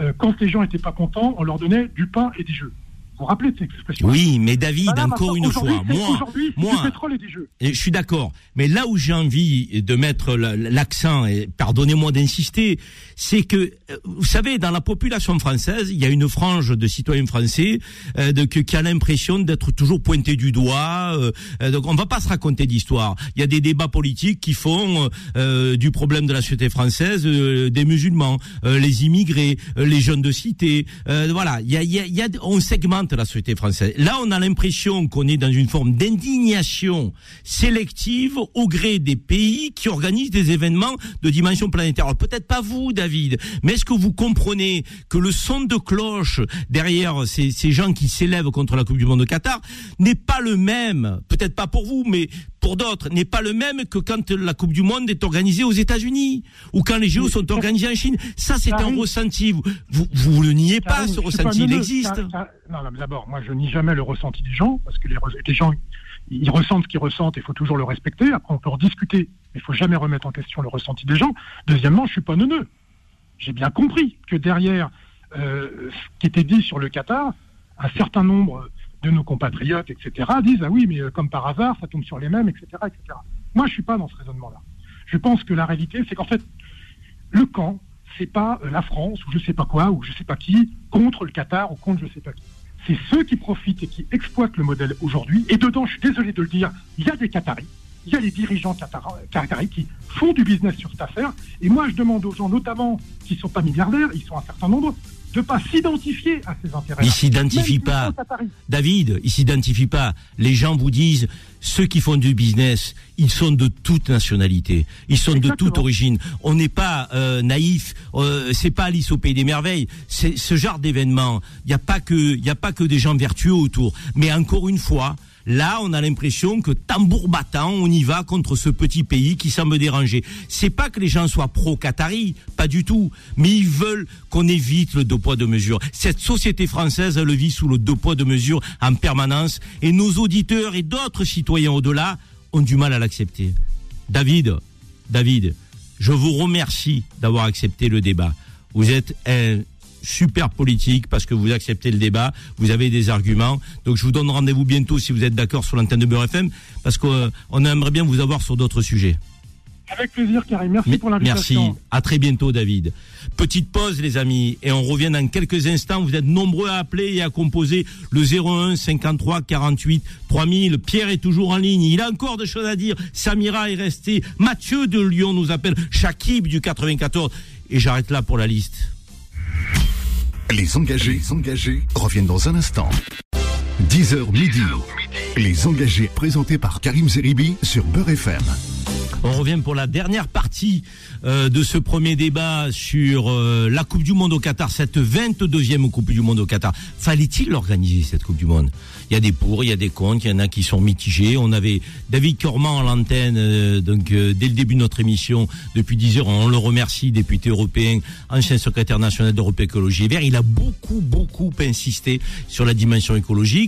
euh, quand les gens n'étaient pas contents, on leur donnait du pain et des jeux. Vous rappelez de cette expression Oui, mais David, Voilà, encore une fois, moi, moi, du pétrole et des jeux. Et je suis d'accord. Mais là où j'ai envie de mettre la- l'accent, et pardonnez-moi d'insister, c'est que, euh, vous savez, dans la population française, il y a une frange de citoyens français euh, de, que- qui a l'impression d'être toujours pointé du doigt. euh, euh, donc on va pas se raconter d'histoire. Il y a des débats politiques qui font euh, du problème de la société française euh, des musulmans, euh, les immigrés, euh, les jeunes de cité. euh, voilà, il y a- il y a- on segmente la société française. Là, on a l'impression qu'on est dans une forme d'indignation sélective au gré des pays qui organisent des événements de dimension planétaire. Peut-être pas vous, David, mais est-ce que vous comprenez que le son de cloche derrière ces, ces gens qui s'élèvent contre la Coupe du Monde de Qatar n'est pas le même, peut-être pas pour vous, mais pour d'autres, n'est pas le même que quand la Coupe du Monde est organisée aux États-Unis ou quand les JO sont organisés en Chine. Ça, c'est un ressenti. Vous, vous, vous le niez pas, ce pas ressenti. Il existe. Ça- ça- non, non, d'abord, moi, je nie jamais le ressenti des gens, parce que les, gens, ils ressentent ce qu'ils ressentent, il faut toujours le respecter. Après, on peut en discuter, mais il faut jamais remettre en question le ressenti des gens. Deuxièmement, je suis pas neuneux. J'ai bien compris que derrière euh, ce qui était dit sur le Qatar, un certain nombre de nos compatriotes, etc., disent ah oui, mais euh, comme par hasard, ça tombe sur les mêmes, etc., etc. Moi, je suis pas dans ce raisonnement-là. Je pense que la réalité, c'est qu'en fait, le camp, c'est pas euh, la France ou je sais pas quoi ou je sais pas qui contre le Qatar ou contre je sais pas qui. C'est ceux qui profitent et qui exploitent le modèle aujourd'hui. Et dedans, je suis désolé de le dire, il y a des Qataris, il y a les dirigeants qatara- qataris qui font du business sur cette affaire. Et moi, je demande aux gens, notamment qui sont pas milliardaires, ils sont un certain nombre, de pas s'identifier à ces intérêts. Ils s'identifient pas. David, ils s'identifient pas. Les gens vous disent, ceux qui font du business, ils sont de toute nationalité, ils sont de toute origine. On n'est pas euh, naïf, euh, c'est pas Alice au pays des merveilles. C'est ce genre d'événement. Il n'y a pas que, il y a pas que des gens vertueux autour. Mais encore une fois. Là, on a l'impression que tambour battant, on y va contre ce petit pays qui semble déranger. C'est pas que les gens soient pro-Qatari, pas du tout, mais ils veulent qu'on évite le deux poids deux mesures. Cette société française, elle vit sous le deux poids deux mesures en permanence, et nos auditeurs et d'autres citoyens au-delà ont du mal à l'accepter. David, David, je vous remercie d'avoir accepté le débat. Vous êtes un super politique parce que vous acceptez le débat, vous avez des arguments. Donc je vous donne rendez-vous bientôt si vous êtes d'accord sur l'antenne de Beurre FM parce qu'on aimerait bien vous avoir sur d'autres sujets. Avec plaisir, Karim. Merci Mais- pour Merci. l'invitation. À très bientôt, David. Petite pause, les amis, et on revient dans quelques instants. Vous êtes nombreux à appeler et à composer le 01 53 48 3000. Pierre est toujours en ligne. Il a encore des choses à dire. Samira est restée. Mathieu de Lyon nous appelle. Shakib du 94. Et j'arrête là pour la liste. Les engagés, les engagés reviennent dans un instant. 10h midi. Les engagés présentés par Karim Zeribi sur Beurre FM. On revient pour la dernière partie euh, de ce premier débat sur euh, la Coupe du Monde au Qatar, cette 22e Coupe du Monde au Qatar. Fallait-il l'organiser, cette Coupe du Monde? Il y a des pour, il y a des contre, il y en a qui sont mitigés. On avait David Cormand à l'antenne, euh, donc dès le début de notre émission, depuis 10 heures, on le remercie, député européen, ancien secrétaire national d'Europe Écologie et Vert. Il a beaucoup, beaucoup insisté sur la dimension écologique.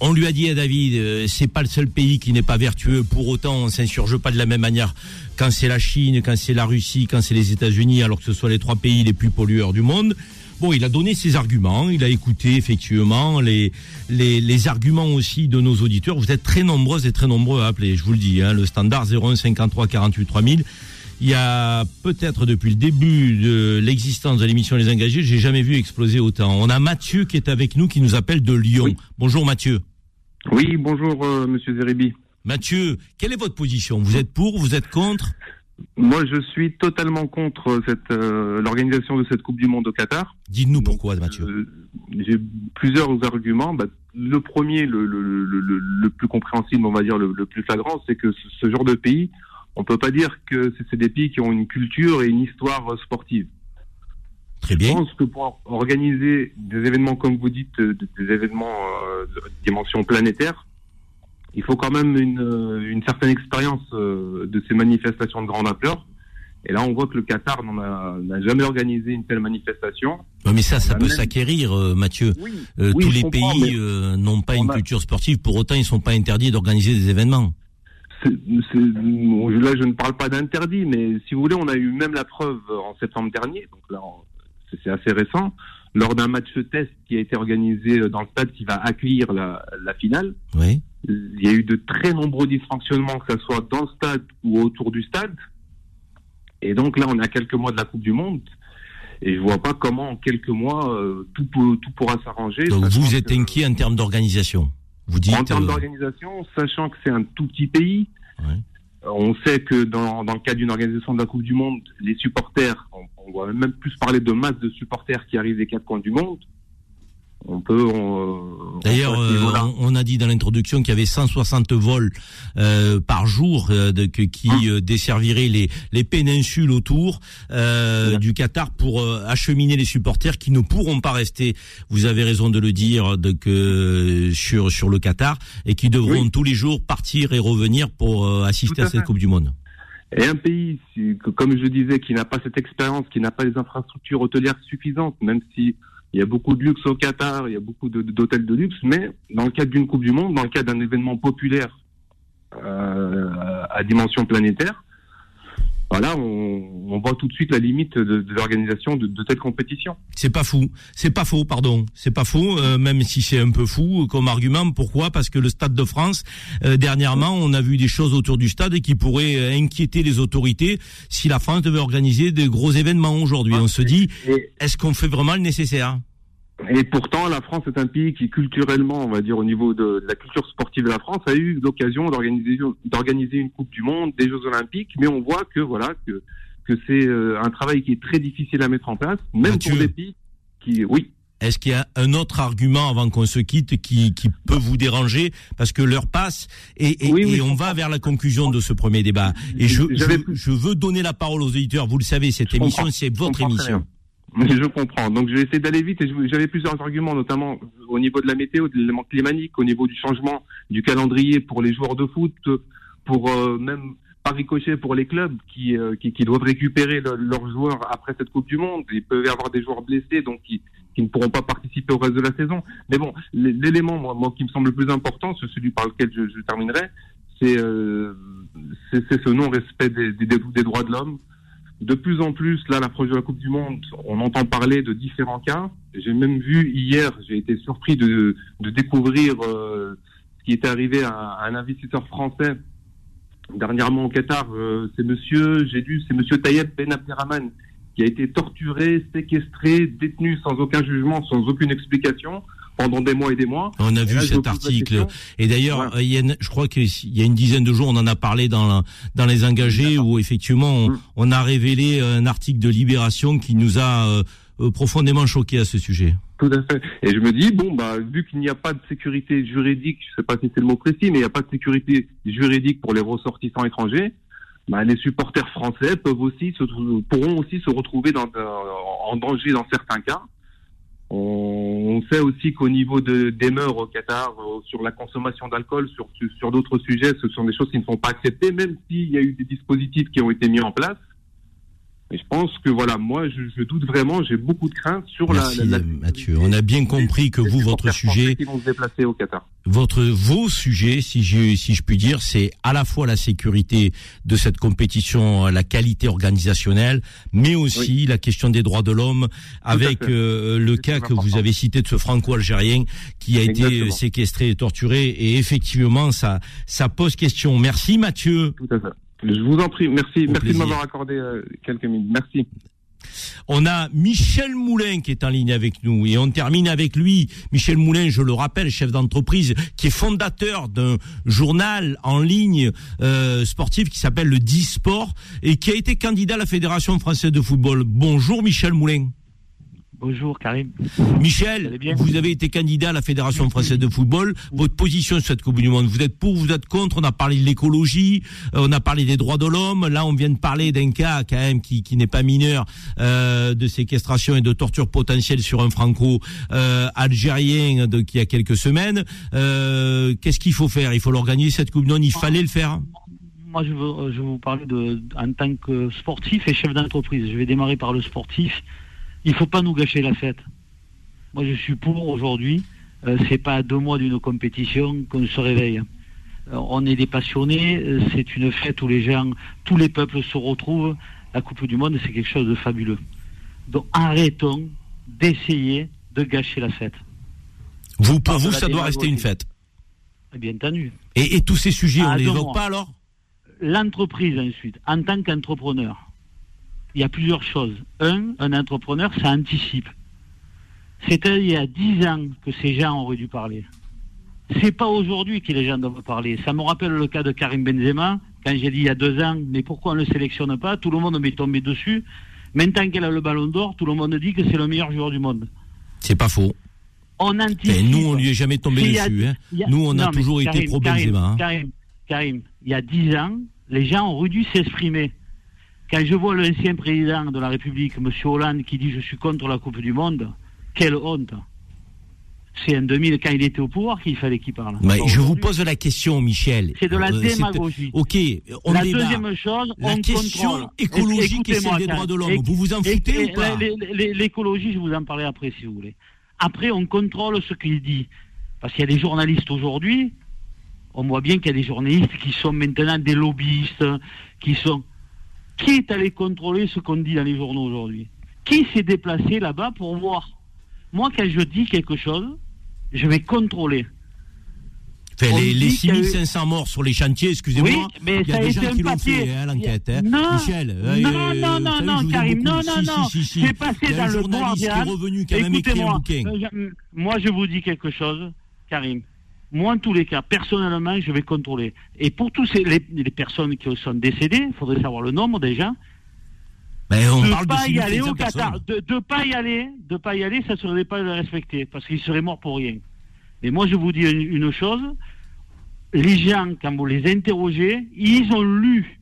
On lui a dit à David, euh, c'est pas le seul pays qui n'est pas vertueux. Pour autant, on s'insurge pas de la même manière quand c'est la Chine, quand c'est la Russie, quand c'est les États-Unis, alors que ce soit les trois pays les plus pollueurs du monde. Bon, il a donné ses arguments, il a écouté effectivement les, les, les arguments aussi de nos auditeurs. Vous êtes très nombreuses et très nombreux à appeler, je vous le dis. Hein, le standard 01 53 48 3000. Il y a peut-être depuis le début de l'existence de l'émission Les Engagés, j'ai jamais vu exploser autant. On a Mathieu qui est avec nous, qui nous appelle de Lyon. Oui. Bonjour Mathieu. Oui, bonjour euh, Monsieur Zeribi. Mathieu, quelle est votre position? Vous êtes pour Vous êtes contre? Moi, je suis totalement contre cette euh, l'organisation de cette Coupe du Monde au Qatar. Dites-nous pourquoi, Mathieu. Euh, J'ai plusieurs arguments. Bah, le premier, le, le, le, le- le plus compréhensible, on va dire le, le plus flagrant, c'est que ce, ce genre de pays, on peut pas dire que c'est des pays qui ont une culture et une histoire sportive. Très bien. Je pense que pour organiser des événements, comme vous dites, euh, des événements euh, de dimension planétaire, il faut quand même une, euh, une certaine expérience de ces manifestations de grande ampleur. Et là, on voit que le Qatar n'en a, n'a jamais organisé une telle manifestation. Mais ça, ça peut même- s'acquérir, Mathieu. Euh, oui, tous les pays n'ont pas une a- culture sportive, pour autant ils sont pas interdits d'organiser des événements. Là, je ne parle pas d'interdit, mais si vous voulez, on a eu même la preuve en septembre dernier, donc là, c'est assez récent, lors d'un match test qui a été organisé dans le stade qui va accueillir la, la finale. Oui. Il y a eu de très nombreux dysfonctionnements, que ce soit dans le stade ou autour du stade. Et donc là, on est à quelques mois de la Coupe du Monde. Et je vois pas comment, en quelques mois, euh, tout, peut- tout pourra s'arranger. Donc vous êtes inquiet en termes d'organisation? Vous dites. en termes euh, d'organisation, sachant que c'est un tout petit pays, Ouais. on sait que dans, dans le cadre d'une organisation de la Coupe du Monde, les supporters, on, on va même plus parler de masse de supporters qui arrivent des quatre coins du monde. On peut. on- D'ailleurs, on euh, on, a dit dans l'introduction qu'il y avait 160 vols euh, par jour euh, de, qui Hum. euh, desserviraient les, les péninsules autour euh, du Qatar pour euh, acheminer les supporters qui ne pourront pas rester. Vous avez raison de le dire de, que sur sur le Qatar et qui devront Oui. tous les jours partir et revenir pour euh, assister à à cette fait. Coupe du Monde. Et un pays, comme je disais, qui n'a pas cette expérience, qui n'a pas les infrastructures hôtelières suffisantes, même si il y a beaucoup de luxe au Qatar, il y a beaucoup d'hôtels de luxe, mais dans le cadre d'une Coupe du Monde, dans le cadre d'un événement populaire euh, à dimension planétaire, voilà, on, on voit tout de suite la limite de, de l'organisation de, de telles compétitions. C'est pas fou, c'est pas faux, pardon, c'est pas faux, euh, même si c'est un peu fou comme argument. Pourquoi? Parce que le Stade de France, euh, dernièrement, on a vu des choses autour du stade qui pourraient euh, inquiéter les autorités si la France devait organiser de gros événements aujourd'hui. On se dit, est-ce qu'on fait vraiment le nécessaire? Et pourtant, la France est un pays qui, culturellement, on va dire au niveau de, de la culture sportive de la France, a eu l'occasion d'organiser d'organiser une Coupe du Monde, des Jeux Olympiques, mais on voit que voilà que que c'est euh, un travail qui est très difficile à mettre en place, même Mathieu. pour des pays qui, oui, Est-ce qu'il y a un autre argument avant qu'on se quitte qui, qui peut vous déranger? Parce que l'heure passe et, et, Oui, oui, et je on va vers la conclusion de ce premier débat. Et je, je, je veux donner la parole aux auditeurs. Vous le savez, cette émission, c'est votre émission. Je comprends. Donc je vais essayer d'aller vite j'avais plusieurs arguments, notamment au niveau de la météo, de l'élément climatique, au niveau du changement du calendrier pour les joueurs de foot, pour euh, même par ricochet pour les clubs qui, euh, qui, qui doivent récupérer le- leurs joueurs après cette Coupe du Monde. Il peut y avoir des joueurs blessés, donc qui, qui ne pourront pas participer au reste de la saison. Mais bon, l'élément moi, qui me semble le plus important, c'est celui par lequel je, je terminerai, c'est euh, ce non-respect des, des, des droits de l'homme. De plus en plus, là, l'approche de la Coupe du Monde, on entend parler de différents cas. J'ai même vu hier, j'ai été surpris de, découvrir euh, ce qui était arrivé à, à un investisseur français dernièrement au Qatar. Euh, c'est monsieur, j'ai lu, c'est monsieur Tayeb Ben Abderrahman qui a été torturé, séquestré, détenu sans aucun jugement, sans aucune explication pendant des mois et des mois. On a Et vu là, cet article. Et d'ailleurs, Ouais. euh, il y a une- je crois qu'il y a une dizaine de jours, on en a parlé dans, la- dans les engagés, où effectivement, on, Mm. on a révélé un article de Libération qui nous a euh, euh, profondément choqué à ce sujet. Tout à fait. Et je me dis, bon, bah, vu qu'il n'y a pas de sécurité juridique, je sais pas si c'est le mot précis, mais il n'y a pas de sécurité juridique pour les ressortissants étrangers, bah, les supporters français peuvent aussi se, pourront aussi se retrouver dans, dans- en danger dans certains cas. On, sait aussi qu'au niveau de, des mœurs au Qatar, euh, sur la consommation d'alcool, sur, sur d'autres sujets, ce sont des choses qui ne sont pas acceptées, même s'il y a eu des dispositifs qui ont été mis en place. Je pense que voilà, moi, je, je doute vraiment, j'ai beaucoup de craintes sur Merci la, la, la Mathieu. On a bien compris que vous, votre sujet, qui vont se déplacer au Qatar. votre vos sujets, si je si je puis dire, c'est à la fois la sécurité de cette compétition, la qualité organisationnelle, mais aussi la question des droits de l'homme, avec euh, le cas que vous avez cité de ce Franco-algérien qui a été Exactement. séquestré et torturé. Et effectivement, ça ça pose question. Merci Mathieu. Tout à fait. Je vous en prie, merci, Au merci plaisir. de m'avoir accordé euh, quelques minutes. Merci. On a Michel Moulin qui est en ligne avec nous et on termine avec lui. Michel Moulin, je le rappelle, chef d'entreprise, qui est fondateur d'un journal en ligne euh, sportif qui s'appelle le Disport et qui a été candidat à la Fédération française de football. Bonjour Michel Moulin. Bonjour Karim. Michel, vous avez été candidat à la Fédération française de football. Votre position sur cette Coupe du Monde, vous êtes pour, vous êtes contre On a parlé de l'écologie, euh, on a parlé des droits de l'homme. Là, on vient de parler d'un cas quand même qui, qui n'est pas mineur euh, de séquestration et de torture potentielle sur un franco euh, algérien de, qui a quelques semaines. Euh, Qu'est-ce qu'il faut faire? Il faut l'organiser cette Coupe du Monde? Il fallait le faire? Moi, je veux, je veux vous parler de, en tant que sportif et chef d'entreprise. Je vais démarrer par le sportif. Il faut pas nous gâcher la fête. Moi, je suis pour aujourd'hui. Euh, c'est pas à deux mois d'une compétition qu'on se réveille. Euh, on est des passionnés. euh, c'est une fête où les gens, tous les peuples se retrouvent. La Coupe du Monde, c'est quelque chose de fabuleux. Donc, arrêtons d'essayer de gâcher la fête. Vous, pour vous, ça doit rester une fête. Bien entendu. Et, et tous ces sujets, on Ah, les évoque pas alors? L'entreprise ensuite, en tant qu'entrepreneur, il y a plusieurs choses. Un, un entrepreneur, ça anticipe. C'était il y a dix ans que ces gens auraient dû parler. C'est pas aujourd'hui que les gens doivent parler. Ça me rappelle le cas de Karim Benzema, quand j'ai dit il y a deux ans, mais pourquoi on ne le sélectionne pas? Tout le monde m'est tombé dessus. Maintenant qu'elle a le ballon d'or, tout le monde dit que c'est le meilleur joueur du monde. C'est pas faux. On anticipe. Nous, on lui est jamais tombé a- dessus. hein. a- Nous, on a Non, toujours été pro Karim, Benzema. hein. Karim, Karim, il y a dix ans, les gens auraient dû s'exprimer. Quand je vois l'ancien président de la République, M. Hollande, qui dit je suis contre la Coupe du Monde, quelle honte. C'est en 2000, quand il était au pouvoir, qu'il fallait qu'il parle. Mais Pas je vous pose la question, Michel. C'est de la Euh, démagogie. Ok, on la débat. deuxième chose, La on question contrôle. écologique et celle des droits de l'homme, vous vous en foutez ou pas L'écologie, je vous en parlerai après, si vous voulez. Après, on contrôle ce qu'il dit. Parce qu'il y a des journalistes aujourd'hui, on voit bien qu'il y a des journalistes qui sont maintenant des lobbyistes, qui sont... Qui est allé contrôler ce qu'on dit dans les journaux aujourd'hui? Qui s'est déplacé là-bas pour voir? Moi, quand je dis quelque chose, je vais contrôler. Enfin, les, les qu'il y a eu- 6500 morts sur les chantiers, excusez-moi, Oui, mais il y a ça a des été gens un qui l'ont papier. fait, hein, l'enquête. Hein. Non, Michel, non, euh, non, vous non, savez, non, aime Karim, non, non, si, non. si, si. C'est passé dans le journaliste qui est revenu, même écrit un bouquin. euh, moi, je vous dis quelque chose, Karim. Moi, en tous les cas, personnellement, je vais contrôler. Et pour tous ces, les, les personnes qui sont décédées, il faudrait savoir le nombre déjà. Ben, on de parle de pas y 6500 aller au. Qatar, de, de pas y aller, de pas y aller, ça serait pas le respecter, parce qu'ils seraient morts pour rien. Mais moi, je vous dis une, une chose les gens, quand vous les interrogez, ils ont lu.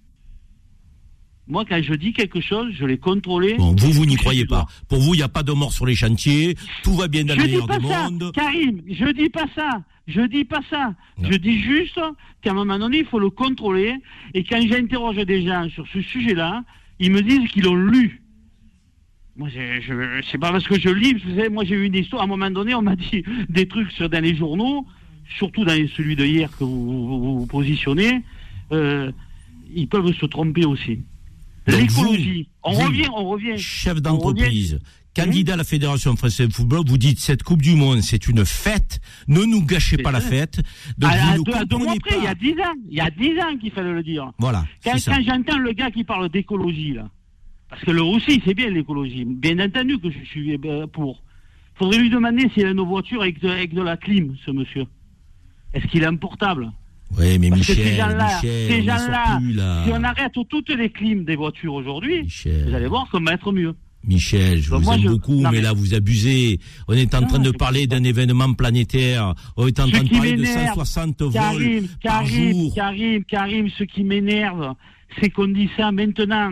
Moi, quand je dis quelque chose, je l'ai contrôlé. Bon, vous, vous n'y croyez pas. Pour vous, il n'y a pas de mort sur les chantiers, tout va bien dans Je le dis meilleur ça, mondes. Karim, je dis pas ça. Je dis pas ça. Non. Je dis juste qu'à un moment donné, il faut le contrôler. Et quand j'interroge des gens sur ce sujet-là, ils me disent qu'ils l'ont lu. Moi, je, c'est pas parce que je lis. Vous savez, moi, j'ai eu une histoire. À un moment donné, on m'a dit des trucs sur, dans les journaux, surtout dans celui de hier que vous vous, positionnez. euh, ils peuvent se tromper aussi. L'écologie. On vous, revient, on revient. Chef d'entreprise, revient- candidat à la Fédération française de football, vous dites cette Coupe du Monde, c'est une fête. Ne nous gâchez pas la fête. Donc à, vous à ne deux, mois comprenez après, il y a pas. dix ans. Il y a dix ans qu'il fallait le dire. Voilà, Quand, j'entends le gars qui parle d'écologie, là, parce que le aussi, c'est bien l'écologie. Bien entendu que je suis euh, pour. faudrait lui demander s'il a une voiture avec de, avec de la clim, ce monsieur. Est-ce qu'il est un portable? Oui, mais Parce que Michel, ces gens-là, ces là. si on arrête toutes les clims des voitures aujourd'hui, vous allez voir qu'on va être mieux. Michel, je Donc vous aime je- beaucoup, non, mais, mais- là vous abusez. On est en Non, train de parler d'un événement planétaire. On est en Ce train de parler de m'énerve, 160 vols Karim, par Karim, jour. Karim, Karim, ce qui m'énerve, c'est qu'on dit ça maintenant.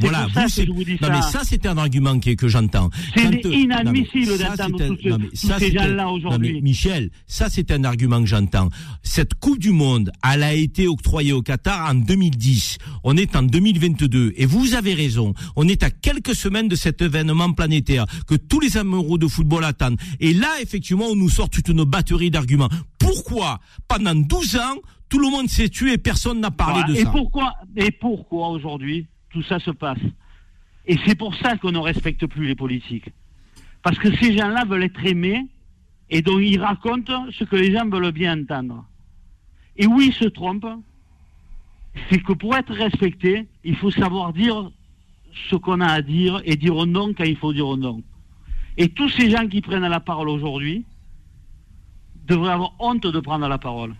Voilà, vous, c'est. Non, ça. mais ça, c'est un argument que, que j'entends. C'est euh, inadmissible d'entendre un- tous ces gens-là non, aujourd'hui. Michel, ça, c'est un argument que j'entends. Cette Coupe du Monde, elle a été octroyée au Qatar en 2010. On est en 2022. Et vous avez raison. On est à quelques semaines de cet événement planétaire que tous les amoureux de football attendent. Et là, effectivement, on nous sort toute une batterie d'arguments. Pourquoi, pendant 12 ans, tout le monde s'est tué et personne n'a parlé Voilà. de et ça? Pourquoi, et pourquoi aujourd'hui tout ça se passe Et c'est pour ça qu'on ne respecte plus les politiques. Parce que ces gens-là veulent être aimés et donc ils racontent ce que les gens veulent bien entendre. Et où ils se trompent, c'est que pour être respecté, il faut savoir dire ce qu'on a à dire et dire non quand il faut dire non. Et tous ces gens qui prennent la parole aujourd'hui devraient avoir honte de prendre la parole.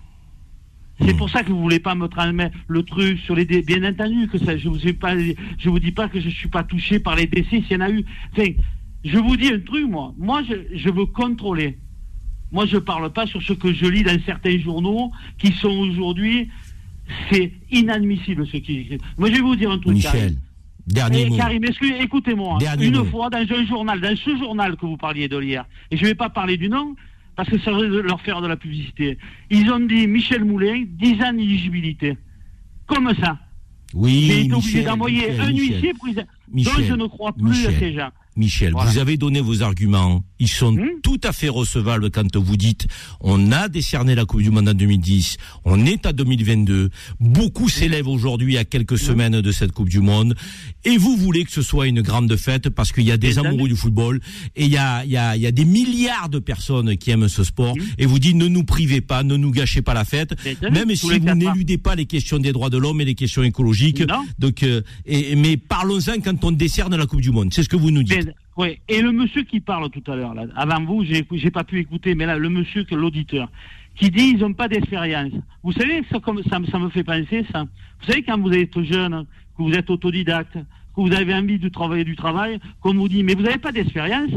C'est pour ça que vous voulez pas me transmettre le truc sur les dé- bien entendu que ça je vous ai pas je vous dis pas que je suis pas touché par les décès s'il y en a eu. Enfin, Je vous dis un truc, moi. Moi, je, je veux contrôler. Moi, je parle pas sur ce que je lis dans certains journaux qui sont aujourd'hui. C'est inadmissible ce qui. Moi, je vais vous dire un truc. Michel, dernier Eh, mot. Karim, écoutez-moi. Dernier Une mot. fois, dans un journal, dans ce journal que vous parliez de hier, et je ne vais pas parler du nom, parce que ça va leur faire de la publicité. Ils ont dit Michel Moulin, 10 ans d'éligibilité. Comme ça. Oui, J'ai été obligé Michel, d'envoyer un Michel. huissier pour... Donc Michel, je ne crois plus Michel. à ces gens. Michel, Voilà. vous avez donné vos arguments. Ils sont Hmm tout à fait recevables quand vous dites on a décerné la Coupe du Monde en 2010, on est à 2022. Beaucoup s'élèvent aujourd'hui à quelques semaines de cette Coupe du Monde. Et vous voulez que ce soit une grande fête parce qu'il y a des amoureux du football et il y a, y, a, y a des milliards de personnes qui aiment ce sport. Hmm Et vous dites ne nous privez pas, ne nous gâchez pas la fête. Même si vous n'éludez pas les questions des droits de l'homme et les questions écologiques. Non. Donc, euh, et, mais parlons-en quand on décerne la Coupe du Monde. C'est ce que vous nous dites. Ouais. Et le monsieur qui parle tout à l'heure, là, avant vous, j'ai j'ai pas pu écouter, mais là, le monsieur, l'auditeur, qui dit ils n'ont pas d'expérience. Vous savez, ça, ça me fait penser, ça. Vous savez, quand vous êtes jeune, que vous êtes autodidacte, que vous avez envie de travailler du travail, qu'on vous dit, mais vous n'avez pas d'expérience.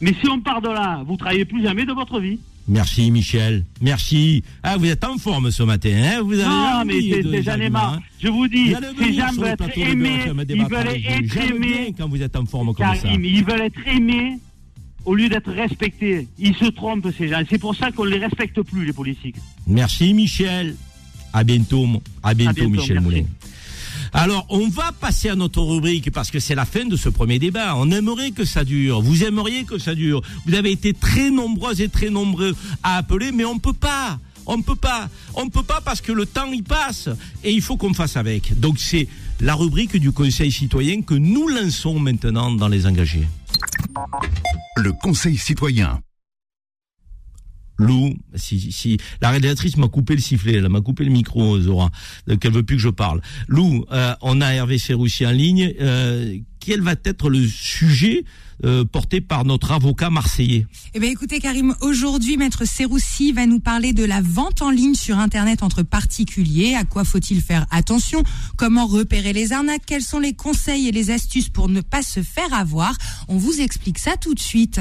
Mais si on part de là, vous travaillez plus jamais de votre vie. Merci Michel, merci. Ah, vous êtes en forme ce matin, hein? Vous avez Non, envie mais c'est marre. hein? Je vous dis, ces gens veulent le être aimés, ils veulent être aimés. quand vous êtes en forme comme ça. Karim, ils veulent être aimés au lieu d'être respectés. Ils se trompent, ces gens. C'est pour ça qu'on ne les respecte plus, les politiques. Merci Michel. À bientôt, à bientôt, bientôt, Michel merci. Moulin. Alors, on va passer à notre rubrique parce que c'est la fin de ce premier débat. On aimerait que ça dure. Vous aimeriez que ça dure. Vous avez été très nombreuses et très nombreux à appeler, mais on peut pas. On peut pas. On peut pas parce que le temps y passe et il faut qu'on fasse avec. Donc c'est la rubrique du Conseil citoyen que nous lançons maintenant dans les engagés. Le Conseil citoyen. Lou, si, si la rédactrice m'a coupé le sifflet, elle m'a coupé le micro, Zora, donc elle veut plus que je parle. Lou, euh, on a Hervé Serroussi en ligne. Euh, quel va être le sujet euh, porté par notre avocat marseillais? Eh bien, écoutez, Karim, aujourd'hui, Maître Serroussi va nous parler de la vente en ligne sur Internet entre particuliers. À quoi faut-il faire attention? Comment repérer les arnaques? Quels sont les conseils et les astuces pour ne pas se faire avoir? On vous explique ça tout de suite.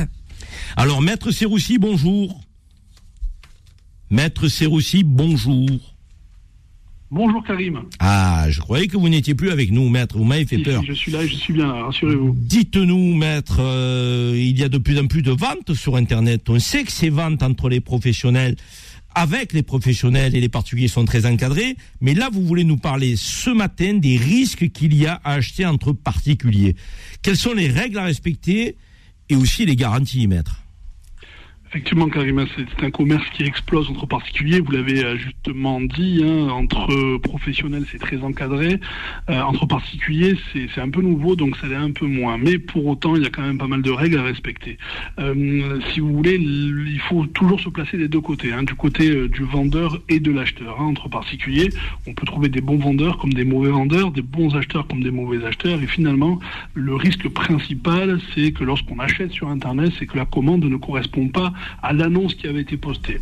Alors, Maître Serroussi, bonjour. Maître Serroussi, bonjour. Bonjour Karim. Ah, je croyais que vous n'étiez plus avec nous, Maître. Vous m'avez fait Si, peur. si, je suis là et je suis bien là, rassurez-vous. Dites-nous, maître, euh, il y a de plus en plus de ventes sur Internet. On sait que ces ventes entre les professionnels, avec les professionnels et les particuliers sont très encadrées. Mais là, vous voulez nous parler ce matin des risques qu'il y a à acheter entre particuliers. Quelles sont les règles à respecter et aussi les garanties, maître Effectivement, Karima, c'est un commerce qui explose entre particuliers. Vous l'avez euh, justement dit, hein, entre professionnels, c'est très encadré. Euh, entre particuliers, c'est un peu nouveau, donc ça l'est un peu moins. Mais pour autant, il y a quand même pas mal de règles à respecter. Euh, si vous voulez, il faut toujours se placer des deux côtés, hein, du côté du vendeur et de l'acheteur. hein. Entre particuliers, on peut trouver des bons vendeurs comme des mauvais vendeurs, des bons acheteurs comme des mauvais acheteurs. Et finalement, le risque principal, c'est que lorsqu'on achète sur Internet, c'est que la commande ne correspond pas à l'annonce qui avait été postée.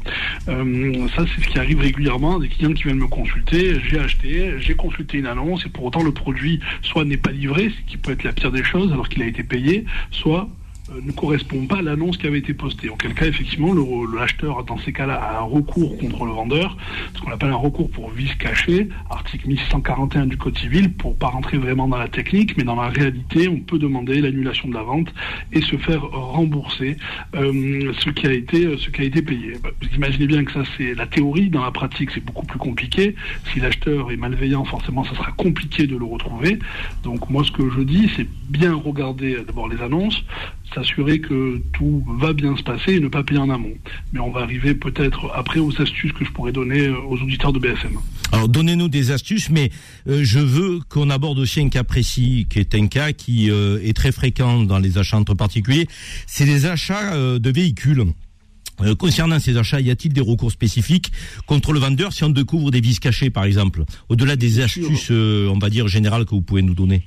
Euh, ça, c'est ce qui arrive régulièrement. Des clients qui viennent me consulter, j'ai acheté, j'ai consulté une annonce et pour autant le produit soit n'est pas livré, ce qui peut être la pire des choses alors qu'il a été payé, soit ne correspond pas à l'annonce qui avait été postée. Auquel cas, effectivement, l'acheteur, dans ces cas-là, a un recours contre le vendeur, ce qu'on appelle un recours pour vice caché, article 1141 du Code civil, pour pas rentrer vraiment dans la technique, mais dans la réalité, on peut demander l'annulation de la vente et se faire rembourser euh, ce qui a été ce qui a été payé. Bah, Vous imaginez bien que ça c'est la théorie, dans la pratique c'est beaucoup plus compliqué. Si l'acheteur est malveillant, forcément ça sera compliqué de le retrouver. Donc moi ce que je dis, c'est bien regarder euh, d'abord les annonces, s'assurer que tout va bien se passer et ne pas payer en amont. Mais on va arriver peut-être après aux astuces que je pourrais donner euh, aux auditeurs de BFM. Alors donnez-nous des astuces, mais euh, je veux qu'on aborde aussi un cas précis, qui est un cas qui euh, est très fréquent dans les achats entre particuliers. C'est les achats euh, de véhicules. Euh, concernant ces achats, y a-t-il des recours spécifiques contre le vendeur si on découvre des vices cachés, par exemple, au-delà des astuces, euh, on va dire générales que vous pouvez nous donner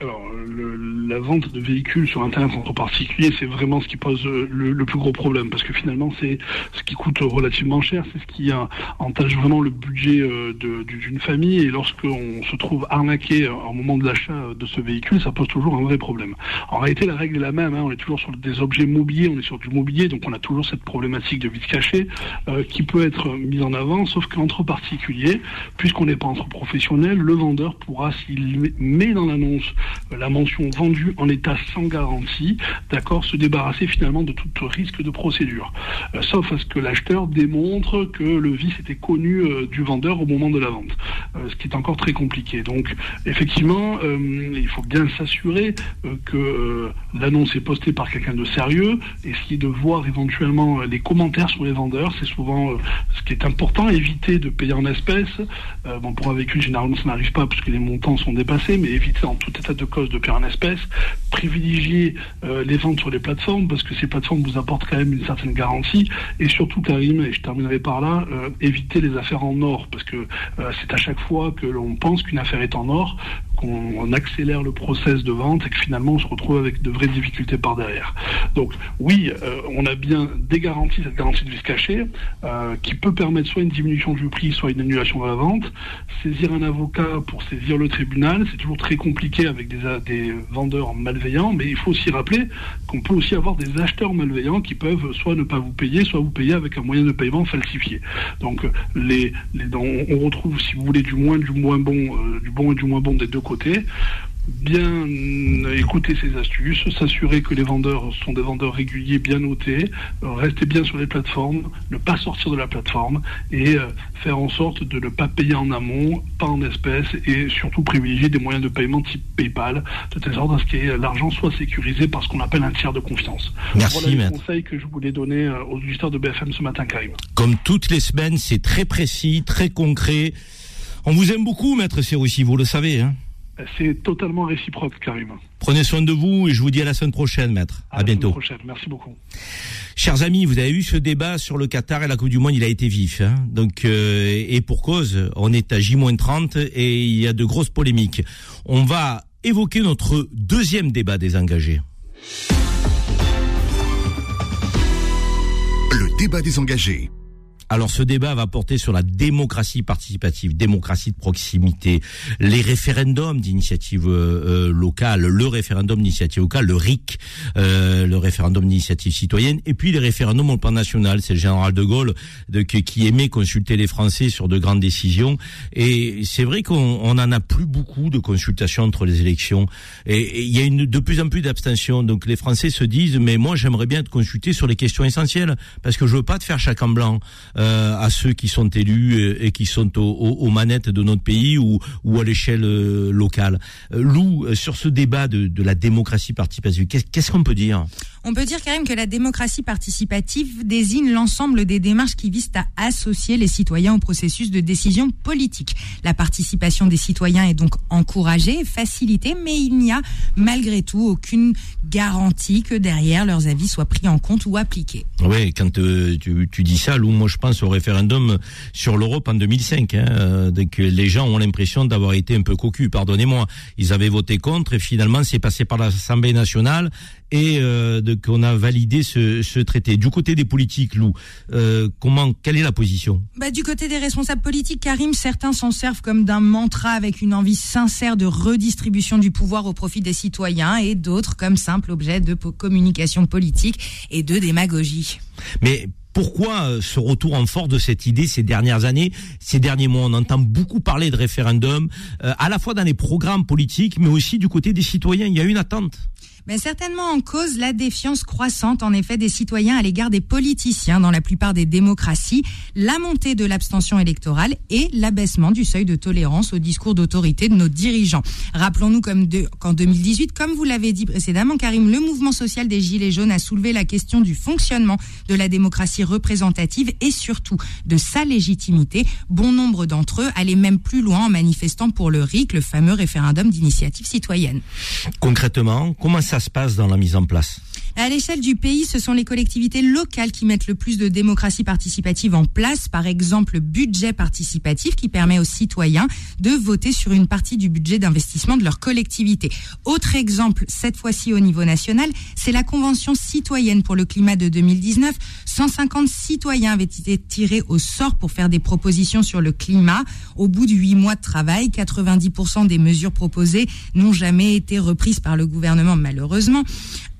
Alors, le- la vente de véhicules sur Internet entre particuliers, c'est vraiment ce qui pose euh, le, le plus gros problème, parce que finalement, c'est ce qui coûte relativement cher, c'est ce qui entache vraiment le budget euh, d'une famille, et lorsqu'on se trouve arnaqué euh, au moment de l'achat de ce véhicule, ça pose toujours un vrai problème. En réalité, la règle est la même, hein, on est toujours sur des objets mobiliers, on est sur du mobilier, donc on a toujours cette problématique de vice caché euh, qui peut être mise en avant, sauf qu'entre particuliers, puisqu'on n'est pas entre professionnels, le vendeur pourra, s'il met dans l'annonce la mention vendue en état sans garantie, d'accord, se débarrasser finalement de tout risque de procédure. Euh, sauf à ce que l'acheteur démontre que le vice était connu euh, du vendeur au moment de la vente, euh, ce qui est encore très compliqué. Donc effectivement, il faut bien s'assurer que l'annonce est postée par quelqu'un de sérieux, essayer de voir éventuellement les commentaires sur les vendeurs, c'est souvent ce qui est important, éviter de payer en espèces. Bon, pour un véhicule, généralement, ça n'arrive pas parce que les montants sont dépassés, mais éviter en tout état de cause de payer en espèces. Privilégier euh, les ventes sur les plateformes parce que ces plateformes vous apportent quand même une certaine garantie. Et surtout, Karim, et je terminerai par là, euh, éviter les affaires en or parce que euh, c'est à chaque fois que l'on pense qu'une affaire est en or qu'on on accélère le process de vente et que finalement on se retrouve avec de vraies difficultés par derrière. Donc oui, euh, on a bien des garanties, cette garantie de vice caché, euh, qui peut permettre soit une diminution du prix, soit une annulation de la vente. Saisir un avocat pour saisir le tribunal, c'est toujours très compliqué avec des, vendeurs malveillants, mais il faut aussi rappeler qu'on peut aussi avoir des acheteurs malveillants qui peuvent soit ne pas vous payer, soit vous payer avec un moyen de paiement falsifié. Donc on retrouve, si vous voulez, du moins du moins bon, euh, du bon et du moins bon des deux côtés bien euh, écouter ces astuces, s'assurer que les vendeurs sont des vendeurs réguliers, bien notés, euh, rester bien sur les plateformes, ne pas sortir de la plateforme et euh, faire en sorte de ne pas payer en amont, pas en espèces et surtout privilégier des moyens de paiement type PayPal, de telle sorte à ce que l'argent soit sécurisé par ce qu'on appelle un tiers de confiance. Merci, voilà les conseils que je voulais donner aux auditeurs de BFM ce matin, Karim. Comme toutes les semaines, c'est très précis, très concret. On vous aime beaucoup, maître Serroussi, vous le savez. Hein C'est totalement réciproque, Karim. Prenez soin de vous et je vous dis à la semaine prochaine, maître. À, la semaine bientôt. prochaine. Merci beaucoup. Chers amis, vous avez eu ce débat sur le Qatar et la Coupe du Monde, il a été vif. Hein Donc euh, et pour cause, on est à J-30 et il y a de grosses polémiques. On va évoquer notre deuxième débat des engagés. Le débat des engagés. Alors ce débat va porter sur la démocratie participative, démocratie de proximité, les référendums d'initiative euh, euh, locale, le référendum d'initiative locale, le RIC, euh, le référendum d'initiative citoyenne, et puis les référendums au plan national. C'est le général de Gaulle qui, aimait consulter les Français sur de grandes décisions. Et c'est vrai qu'on on en a plus beaucoup de consultations entre les élections. Et il y a une, de plus en plus d'abstention. Donc les Français se disent, mais moi j'aimerais bien te consulter sur les questions essentielles, parce que je veux pas te faire chaque en blanc euh, à ceux qui sont élus et qui sont au- au- aux manettes de notre pays ou, ou à l'échelle euh, locale. Euh, Lou, sur ce débat de, de la démocratie participative, qu'est- qu'est-ce qu'on peut dire? On peut dire quand même que la démocratie participative désigne l'ensemble des démarches qui visent à associer les citoyens au processus de décision politique. La participation des citoyens est donc encouragée, facilitée, mais il n'y a malgré tout aucune garantie que derrière leurs avis soient pris en compte ou appliqués. Oui, quand euh, tu, tu dis ça, Lou, moi je pense au référendum sur l'Europe en 2005. Hein, euh, donc les gens ont l'impression d'avoir été un peu cocus, pardonnez-moi. Ils avaient voté contre et finalement c'est passé par l'Assemblée nationale et euh, de- qu'on a validé ce, ce traité. Du côté des politiques, Lou, euh, comment, quelle est la position? Bah, du côté des responsables politiques, Karim, certains s'en servent comme d'un mantra avec une envie sincère de redistribution du pouvoir au profit des citoyens et d'autres comme simple objet de communication politique et de démagogie. Mais pourquoi euh, ce retour en force de cette idée ces dernières années, ces derniers mois? On entend beaucoup parler de référendum, euh, à la fois dans les programmes politiques, mais aussi du côté des citoyens. Il y a une attente. Mais certainement en cause la défiance croissante en effet des citoyens à l'égard des politiciens dans la plupart des démocraties, la montée de l'abstention électorale et l'abaissement du seuil de tolérance au discours d'autorité de nos dirigeants. Rappelons-nous qu'en 2018, comme vous l'avez dit précédemment, Karim, le mouvement social des Gilets jaunes a soulevé la question du fonctionnement de la démocratie représentative et surtout de sa légitimité. Bon nombre d'entre eux allaient même plus loin en manifestant pour le RIC, le fameux référendum d'initiative citoyenne. Concrètement, comment ça se passe dans la mise en place À l'échelle du pays, ce sont les collectivités locales qui mettent le plus de démocratie participative en place. Par exemple, le budget participatif qui permet aux citoyens de voter sur une partie du budget d'investissement de leur collectivité. Autre exemple, cette fois-ci au niveau national, c'est la Convention citoyenne pour le climat de 2019. 150 citoyens avaient été tirés au sort pour faire des propositions sur le climat. Au bout de huit mois de travail, 90% des mesures proposées n'ont jamais été reprises par le gouvernement, malheureusement.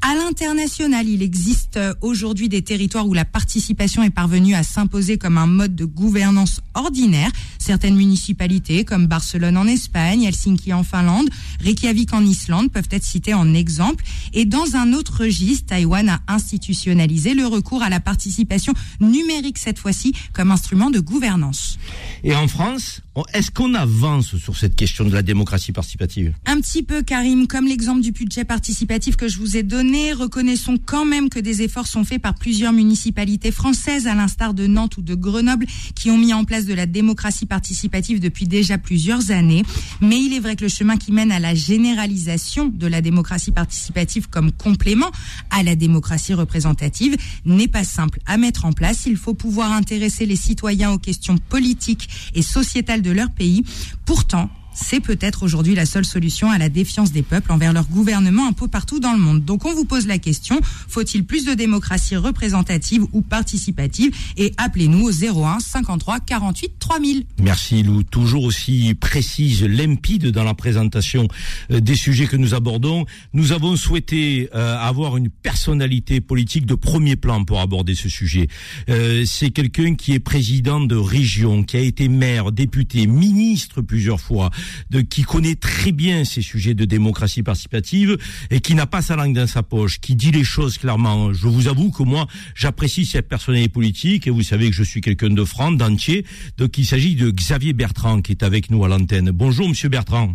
À l'international, il existe euh, aujourd'hui des territoires où la participation est parvenue à s'imposer comme un mode de gouvernance ordinaire. Certaines municipalités, comme Barcelone en Espagne, Helsinki en Finlande, Reykjavik en Islande, peuvent être citées en exemple. Et dans un autre registre, Taïwan a institutionnalisé le recours à la participation numérique cette fois-ci comme instrument de gouvernance. Et en France, est-ce qu'on avance sur cette question de la démocratie participative? Un petit peu, Karim, comme l'exemple du budget participatif que je vous ai donné reconnaissons quand même que des efforts sont faits par plusieurs municipalités françaises, à l'instar de Nantes ou de Grenoble, qui ont mis en place de la démocratie participative depuis déjà plusieurs années. Mais il est vrai que le chemin qui mène à la généralisation de la démocratie participative comme complément à la démocratie représentative n'est pas simple à mettre en place. Il faut pouvoir intéresser les citoyens aux questions politiques et sociétales de leur pays. Pourtant, c'est peut-être aujourd'hui la seule solution à la défiance des peuples envers leur gouvernement un peu partout dans le monde. Donc on vous pose la question, faut-il plus de démocratie représentative ou participative? Et appelez-nous au 01 53 48 3000. Merci Lou, toujours aussi précise, limpide dans la présentation euh, des sujets que nous abordons. Nous avons souhaité euh, avoir une personnalité politique de premier plan pour aborder ce sujet. Euh, c'est quelqu'un qui est président de région, qui a été maire, député, ministre plusieurs fois, de, qui connaît très bien ces sujets de démocratie participative et qui n'a pas sa langue dans sa poche, qui dit les choses clairement. Je vous avoue que moi, j'apprécie cette personnalité politique et vous savez que je suis quelqu'un de franc, d'entier. Donc il s'agit de Xavier Bertrand qui est avec nous à l'antenne. Bonjour Monsieur Bertrand.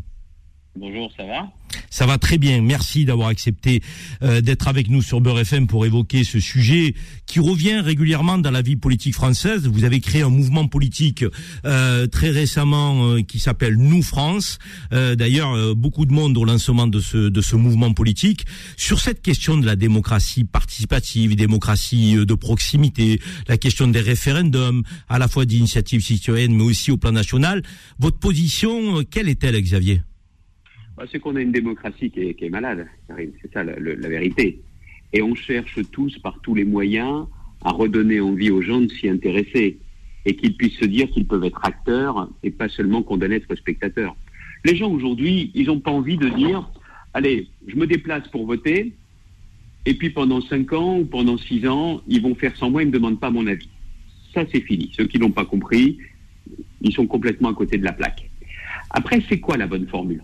Bonjour, ça va? Ça va très bien. Merci d'avoir accepté euh, d'être avec nous sur Beurre FM pour évoquer ce sujet qui revient régulièrement dans la vie politique française. Vous avez créé un mouvement politique euh, très récemment euh, qui s'appelle Nous France. D'ailleurs, beaucoup de monde au lancement de ce de ce mouvement politique sur cette question de la démocratie participative, démocratie de proximité, la question des référendums, à la fois d'initiative citoyenne mais aussi au plan national. Votre position, quelle est-elle, Xavier? C'est qu'on a une démocratie qui est, malade, C'est ça la, vérité. Et on cherche tous, par tous les moyens, à redonner envie aux gens de s'y intéresser et qu'ils puissent se dire qu'ils peuvent être acteurs et pas seulement condamnés à être spectateurs. Les gens aujourd'hui, ils n'ont pas envie de dire, allez, je me déplace pour voter, et puis pendant 5 ans ou pendant 6 ans, ils vont faire sans moi, ils ne me demandent pas mon avis. Ça, c'est fini. Ceux qui n'ont pas compris, ils sont complètement à côté de la plaque. Après, c'est quoi la bonne formule?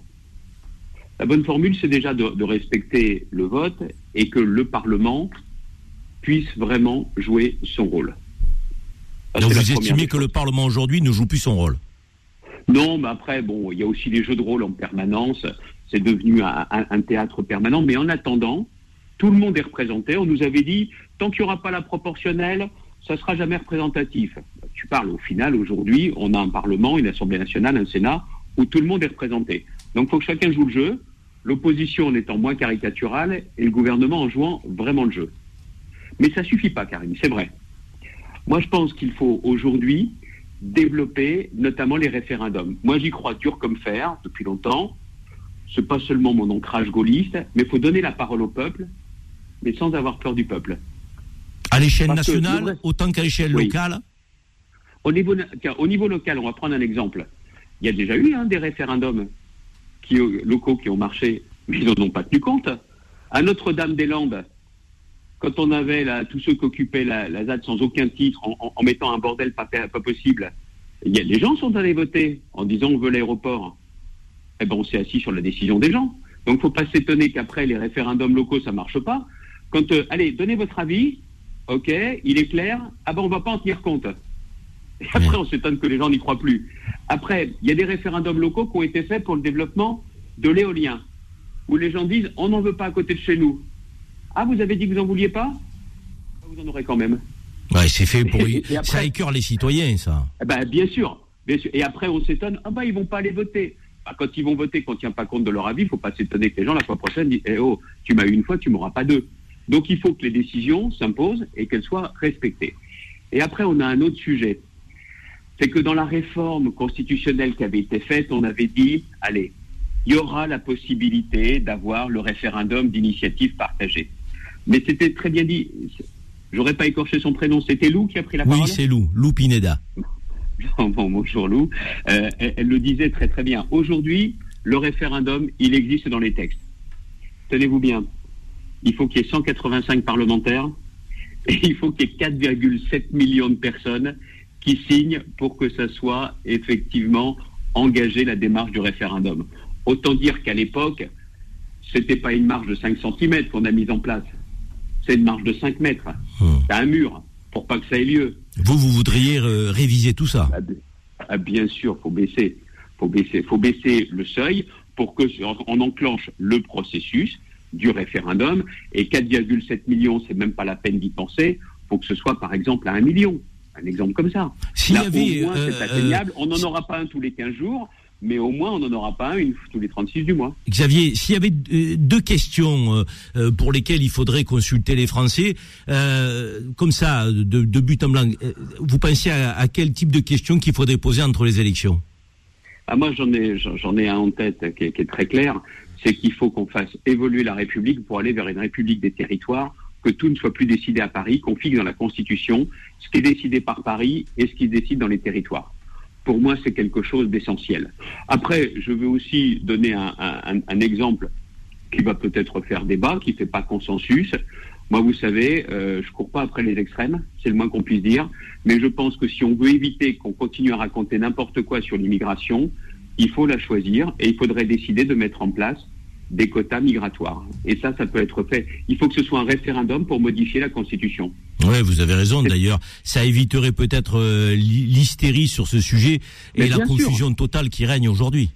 La bonne formule, c'est déjà de, respecter le vote et que le Parlement puisse vraiment jouer son rôle. Donc vous estimez que le Parlement aujourd'hui ne joue plus son rôle? Non, mais après, bon, il y a aussi des jeux de rôle en permanence. C'est devenu un, théâtre permanent. Mais en attendant, tout le monde est représenté. On nous avait dit, tant qu'il n'y aura pas la proportionnelle, ça ne sera jamais représentatif. Tu parles au final, aujourd'hui, on a un Parlement, une Assemblée nationale, un Sénat, où tout le monde est représenté. Donc il faut que chacun joue le jeu l'opposition en étant moins caricaturale et le gouvernement en jouant vraiment le jeu. Mais ça suffit pas, Karim, c'est vrai. Moi, je pense qu'il faut aujourd'hui développer notamment les référendums. Moi, j'y crois dur comme fer depuis longtemps. C'est pas seulement mon ancrage gaulliste, mais il faut donner la parole au peuple, mais sans avoir peur du peuple. À l'échelle nationale, autant qu'à l'échelle locale au niveau, au niveau local, on va prendre un exemple. Il y a déjà eu hein, des référendums qui, locaux qui ont marché, mais ils n'en ont pas tenu compte. À Notre-Dame-des-Landes, quand on avait tous ceux qui occupaient la, ZAD sans aucun titre, en, mettant un bordel pas, possible, a, les gens sont allés voter en disant on veut l'aéroport. Eh ben on s'est assis sur la décision des gens. Donc il ne faut pas s'étonner qu'après les référendums locaux ça marche pas. Quand euh, allez donnez votre avis, ok, il est clair. Ah ben on va pas en tenir compte. Et après, on s'étonne que les gens n'y croient plus. Après, il y a des référendums locaux qui ont été faits pour le développement de l'éolien, où les gens disent on n'en veut pas à côté de chez nous. Ah, vous avez dit que vous n'en vouliez pas? Vous en aurez quand même. Ouais, c'est fait pour. ça écœure les citoyens, ça. Eh ben, bien sûr. Bien sûr. Et après, on s'étonne ah ben, ils vont pas aller voter. Bah, quand ils vont voter, qu'on ne tient pas compte de leur avis, il ne faut pas s'étonner que les gens, la fois prochaine, disent eh oh, tu m'as eu une fois, tu m'auras pas deux. Donc il faut que les décisions s'imposent et qu'elles soient respectées. Et après, on a un autre sujet. C'est que dans la réforme constitutionnelle qui avait été faite, on avait dit, allez, il y aura la possibilité d'avoir le référendum d'initiative partagée. Mais c'était très bien dit. J'aurais pas écorché son prénom. C'était Lou qui a pris la parole Oui, c'est Lou, Lou Pineda. Bon, bonjour Lou. Euh, elle, elle le disait très très bien. Aujourd'hui, le référendum, il existe dans les textes. Tenez-vous bien. Il faut qu'il y ait 185 parlementaires et il faut qu'il y ait 4,7 millions de personnes qui signent pour que ça soit effectivement engagé la démarche du référendum. Autant dire qu'à l'époque, c'était pas une marge de 5 cm qu'on a mise en place. C'est une marge de 5 mètres. C'est un mur pour pas que ça ait lieu. Vous, vous voudriez euh, réviser tout ça Ah, bien sûr, faut baisser, faut baisser, faut baisser le seuil pour que on enclenche le processus du référendum et 4,7 millions, c'est même pas la peine d'y penser. Faut que ce soit par exemple à 1 million, un exemple comme ça. S'il y Là, avait, au moins, euh, c'est atteignable. On n'en aura pas un tous les 15 jours, mais au moins on n'en aura pas un une tous les 36 du mois. Xavier, s'il y avait euh, deux questions euh, euh, pour lesquelles il faudrait consulter les Français, euh, comme ça, de, de but en blanc, euh, vous pensez à, à quel type de questions qu'il faudrait poser entre les élections? Ah, moi, j'en ai, j'en j'en ai un en tête qui est, qui est très clair. C'est qu'il faut qu'on fasse évoluer la République pour aller vers une République des territoires, que tout ne soit plus décidé à Paris, qu'on fixe dans la Constitution ce qui est décidé par Paris et ce qui se décide dans les territoires. Pour moi, c'est quelque chose d'essentiel. Après, je veux aussi donner un, exemple qui va peut-être faire débat, qui ne fait pas consensus. Moi, vous savez, euh, je cours pas après les extrêmes, c'est le moins qu'on puisse dire, mais je pense que si on veut éviter qu'on continue à raconter n'importe quoi sur l'immigration, il faut la choisir et il faudrait décider de mettre en place des quotas migratoires. Et ça, ça peut être fait. Il faut que ce soit un référendum pour modifier la Constitution. Ouais, vous avez raison. D'ailleurs, ça éviterait peut-être euh, l'hy- l'hystérie sur ce sujet et la sûr. confusion totale qui règne aujourd'hui.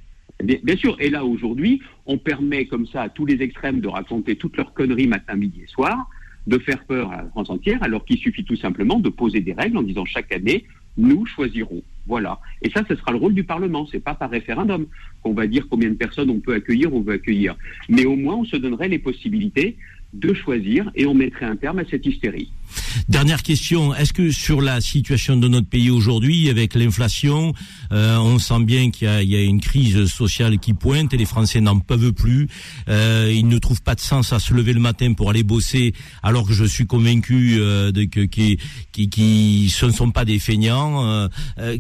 Bien, bien sûr, et là aujourd'hui, on permet comme ça à tous les extrêmes de raconter toutes leurs conneries matin, midi et soir, de faire peur à la France entière, alors qu'il suffit tout simplement de poser des règles en disant chaque année, nous choisirons. Voilà. Et ça, ce sera le rôle du Parlement. C'est pas par référendum qu'on va dire combien de personnes on peut accueillir ou on veut accueillir. Mais au moins, on se donnerait les possibilités de choisir et on mettrait un terme à cette hystérie. Dernière question, est-ce que sur la situation de notre pays aujourd'hui, avec l'inflation, euh, on sent bien qu'il y a, il y a une crise sociale qui pointe et les Français n'en peuvent plus. Euh, ils ne trouvent pas de sens à se lever le matin pour aller bosser, alors que je suis convaincu euh, de que qui, qui, qui ce ne sont pas des feignants.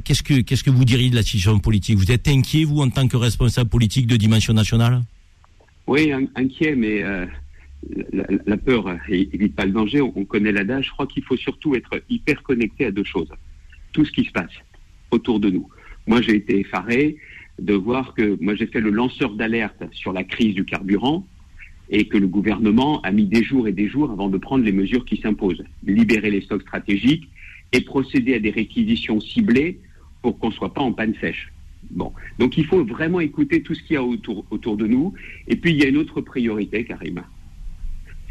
Qu'est-ce que qu'est-ce que vous diriez de la situation politique? Vous êtes inquiet vous en tant que responsable politique de dimension nationale? Oui, in- inquiet, mais la, peur évite pas le danger. On, on connaît l'adage. Je crois qu'il faut surtout être hyper connecté à deux choses. Tout ce qui se passe autour de nous. Moi, j'ai été effaré de voir que moi, j'ai fait le lanceur d'alerte sur la crise du carburant et que le gouvernement a mis des jours et des jours avant de prendre les mesures qui s'imposent. Libérer les stocks stratégiques et procéder à des réquisitions ciblées pour qu'on ne soit pas en panne sèche. Bon, donc il faut vraiment écouter tout ce qu'il y a autour, autour de nous. Et puis il y a une autre priorité, Karim.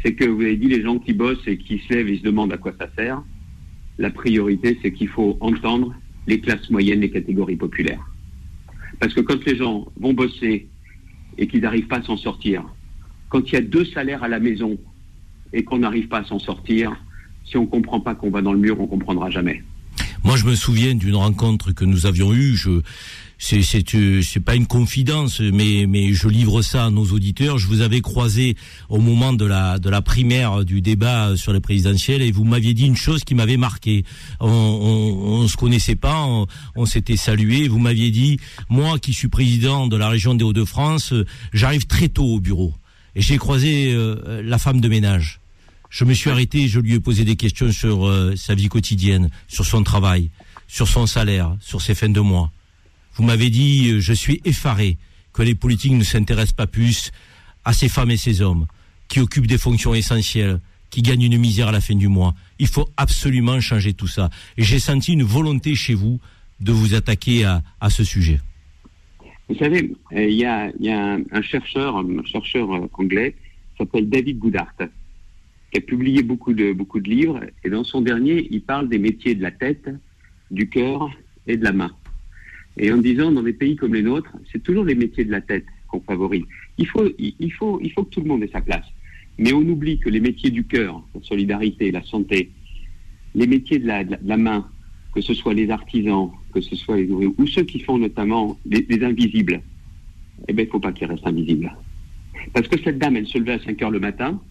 C'est que vous avez dit les gens qui bossent et qui se lèvent et se demandent à quoi ça sert. La priorité, c'est qu'il faut entendre les classes moyennes, les catégories populaires. Parce que quand les gens vont bosser et qu'ils n'arrivent pas à s'en sortir, quand il y a deux salaires à la maison et qu'on n'arrive pas à s'en sortir, si on ne comprend pas qu'on va dans le mur, on ne comprendra jamais. Moi, je me souviens d'une rencontre que nous avions eue. C'est, euh, c'est pas une confidence, mais, je livre ça à nos auditeurs. Je vous avais croisé au moment de la, primaire du débat sur les présidentielles et vous m'aviez dit une chose qui m'avait marqué. On, on, se connaissait pas, on, s'était salué. Vous m'aviez dit, moi qui suis président de la région des Hauts-de-France, j'arrive très tôt au bureau et j'ai croisé euh, la femme de ménage. Je me suis arrêté, je lui ai posé des questions sur euh, sa vie quotidienne, sur son travail, sur son salaire, sur ses fins de mois. Vous m'avez dit, euh, je suis effaré que les politiques ne s'intéressent pas plus à ces femmes et ces hommes qui occupent des fonctions essentielles, qui gagnent une misère à la fin du mois. Il faut absolument changer tout ça. Et j'ai senti une volonté chez vous de vous attaquer à, à ce sujet. Vous savez, euh, il y a, un, chercheur, un chercheur euh, anglais, s'appelle David Goodhart, qui a publié beaucoup de, beaucoup de livres, et dans son dernier, il parle des métiers de la tête, du cœur et de la main. Et en disant, dans des pays comme les nôtres, c'est toujours les métiers de la tête qu'on favorise. Il faut, il, faut, il faut que tout le monde ait sa place. Mais on oublie que les métiers du cœur, la solidarité, la santé, les métiers de la, de la main, que ce soit les artisans, que ce soit les ouvriers, ou ceux qui font notamment les, les invisibles, eh bien, il ne faut pas qu'ils restent invisibles. Parce que cette dame, elle se levait à 5 heures le matin,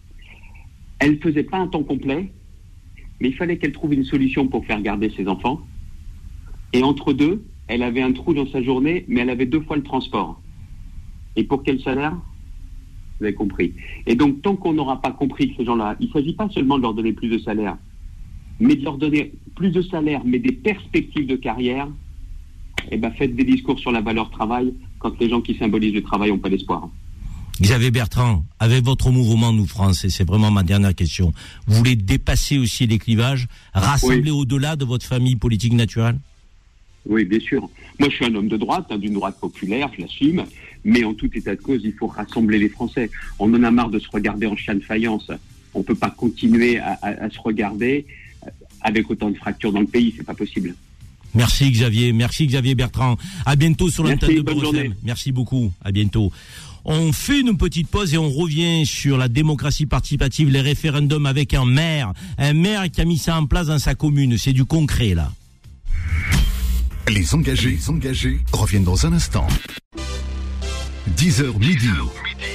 elle ne faisait pas un temps complet, mais il fallait qu'elle trouve une solution pour faire garder ses enfants. Et entre deux, elle avait un trou dans sa journée, mais elle avait deux fois le transport. Et pour quel salaire? Vous avez compris. Et donc, tant qu'on n'aura pas compris que ces gens-là, il ne s'agit pas seulement de leur donner plus de salaire, mais de leur donner plus de salaire, mais des perspectives de carrière, eh ben, faites des discours sur la valeur travail quand les gens qui symbolisent le travail n'ont pas d'espoir. Xavier Bertrand, avec votre mouvement Nous France, et c'est vraiment ma dernière question, vous voulez dépasser aussi les clivages, rassembler au-delà de votre famille politique naturelle? Oui, bien sûr. Moi, je suis un homme de droite, hein, d'une droite populaire, je l'assume, mais en tout état de cause, il faut rassembler les Français. On en a marre de se regarder en chien de faïence. On ne peut pas continuer à, à- à se regarder avec autant de fractures dans le pays, c'est pas possible. Merci Xavier, merci Xavier Bertrand. À bientôt sur l'antenne de Beurre journée. Merci beaucoup, à bientôt. On fait une petite pause et on revient sur la démocratie participative, les référendums avec un maire, un maire qui a mis ça en place dans sa commune. C'est du concret là. Les engagés, les engagés reviennent dans un instant. 10h midi.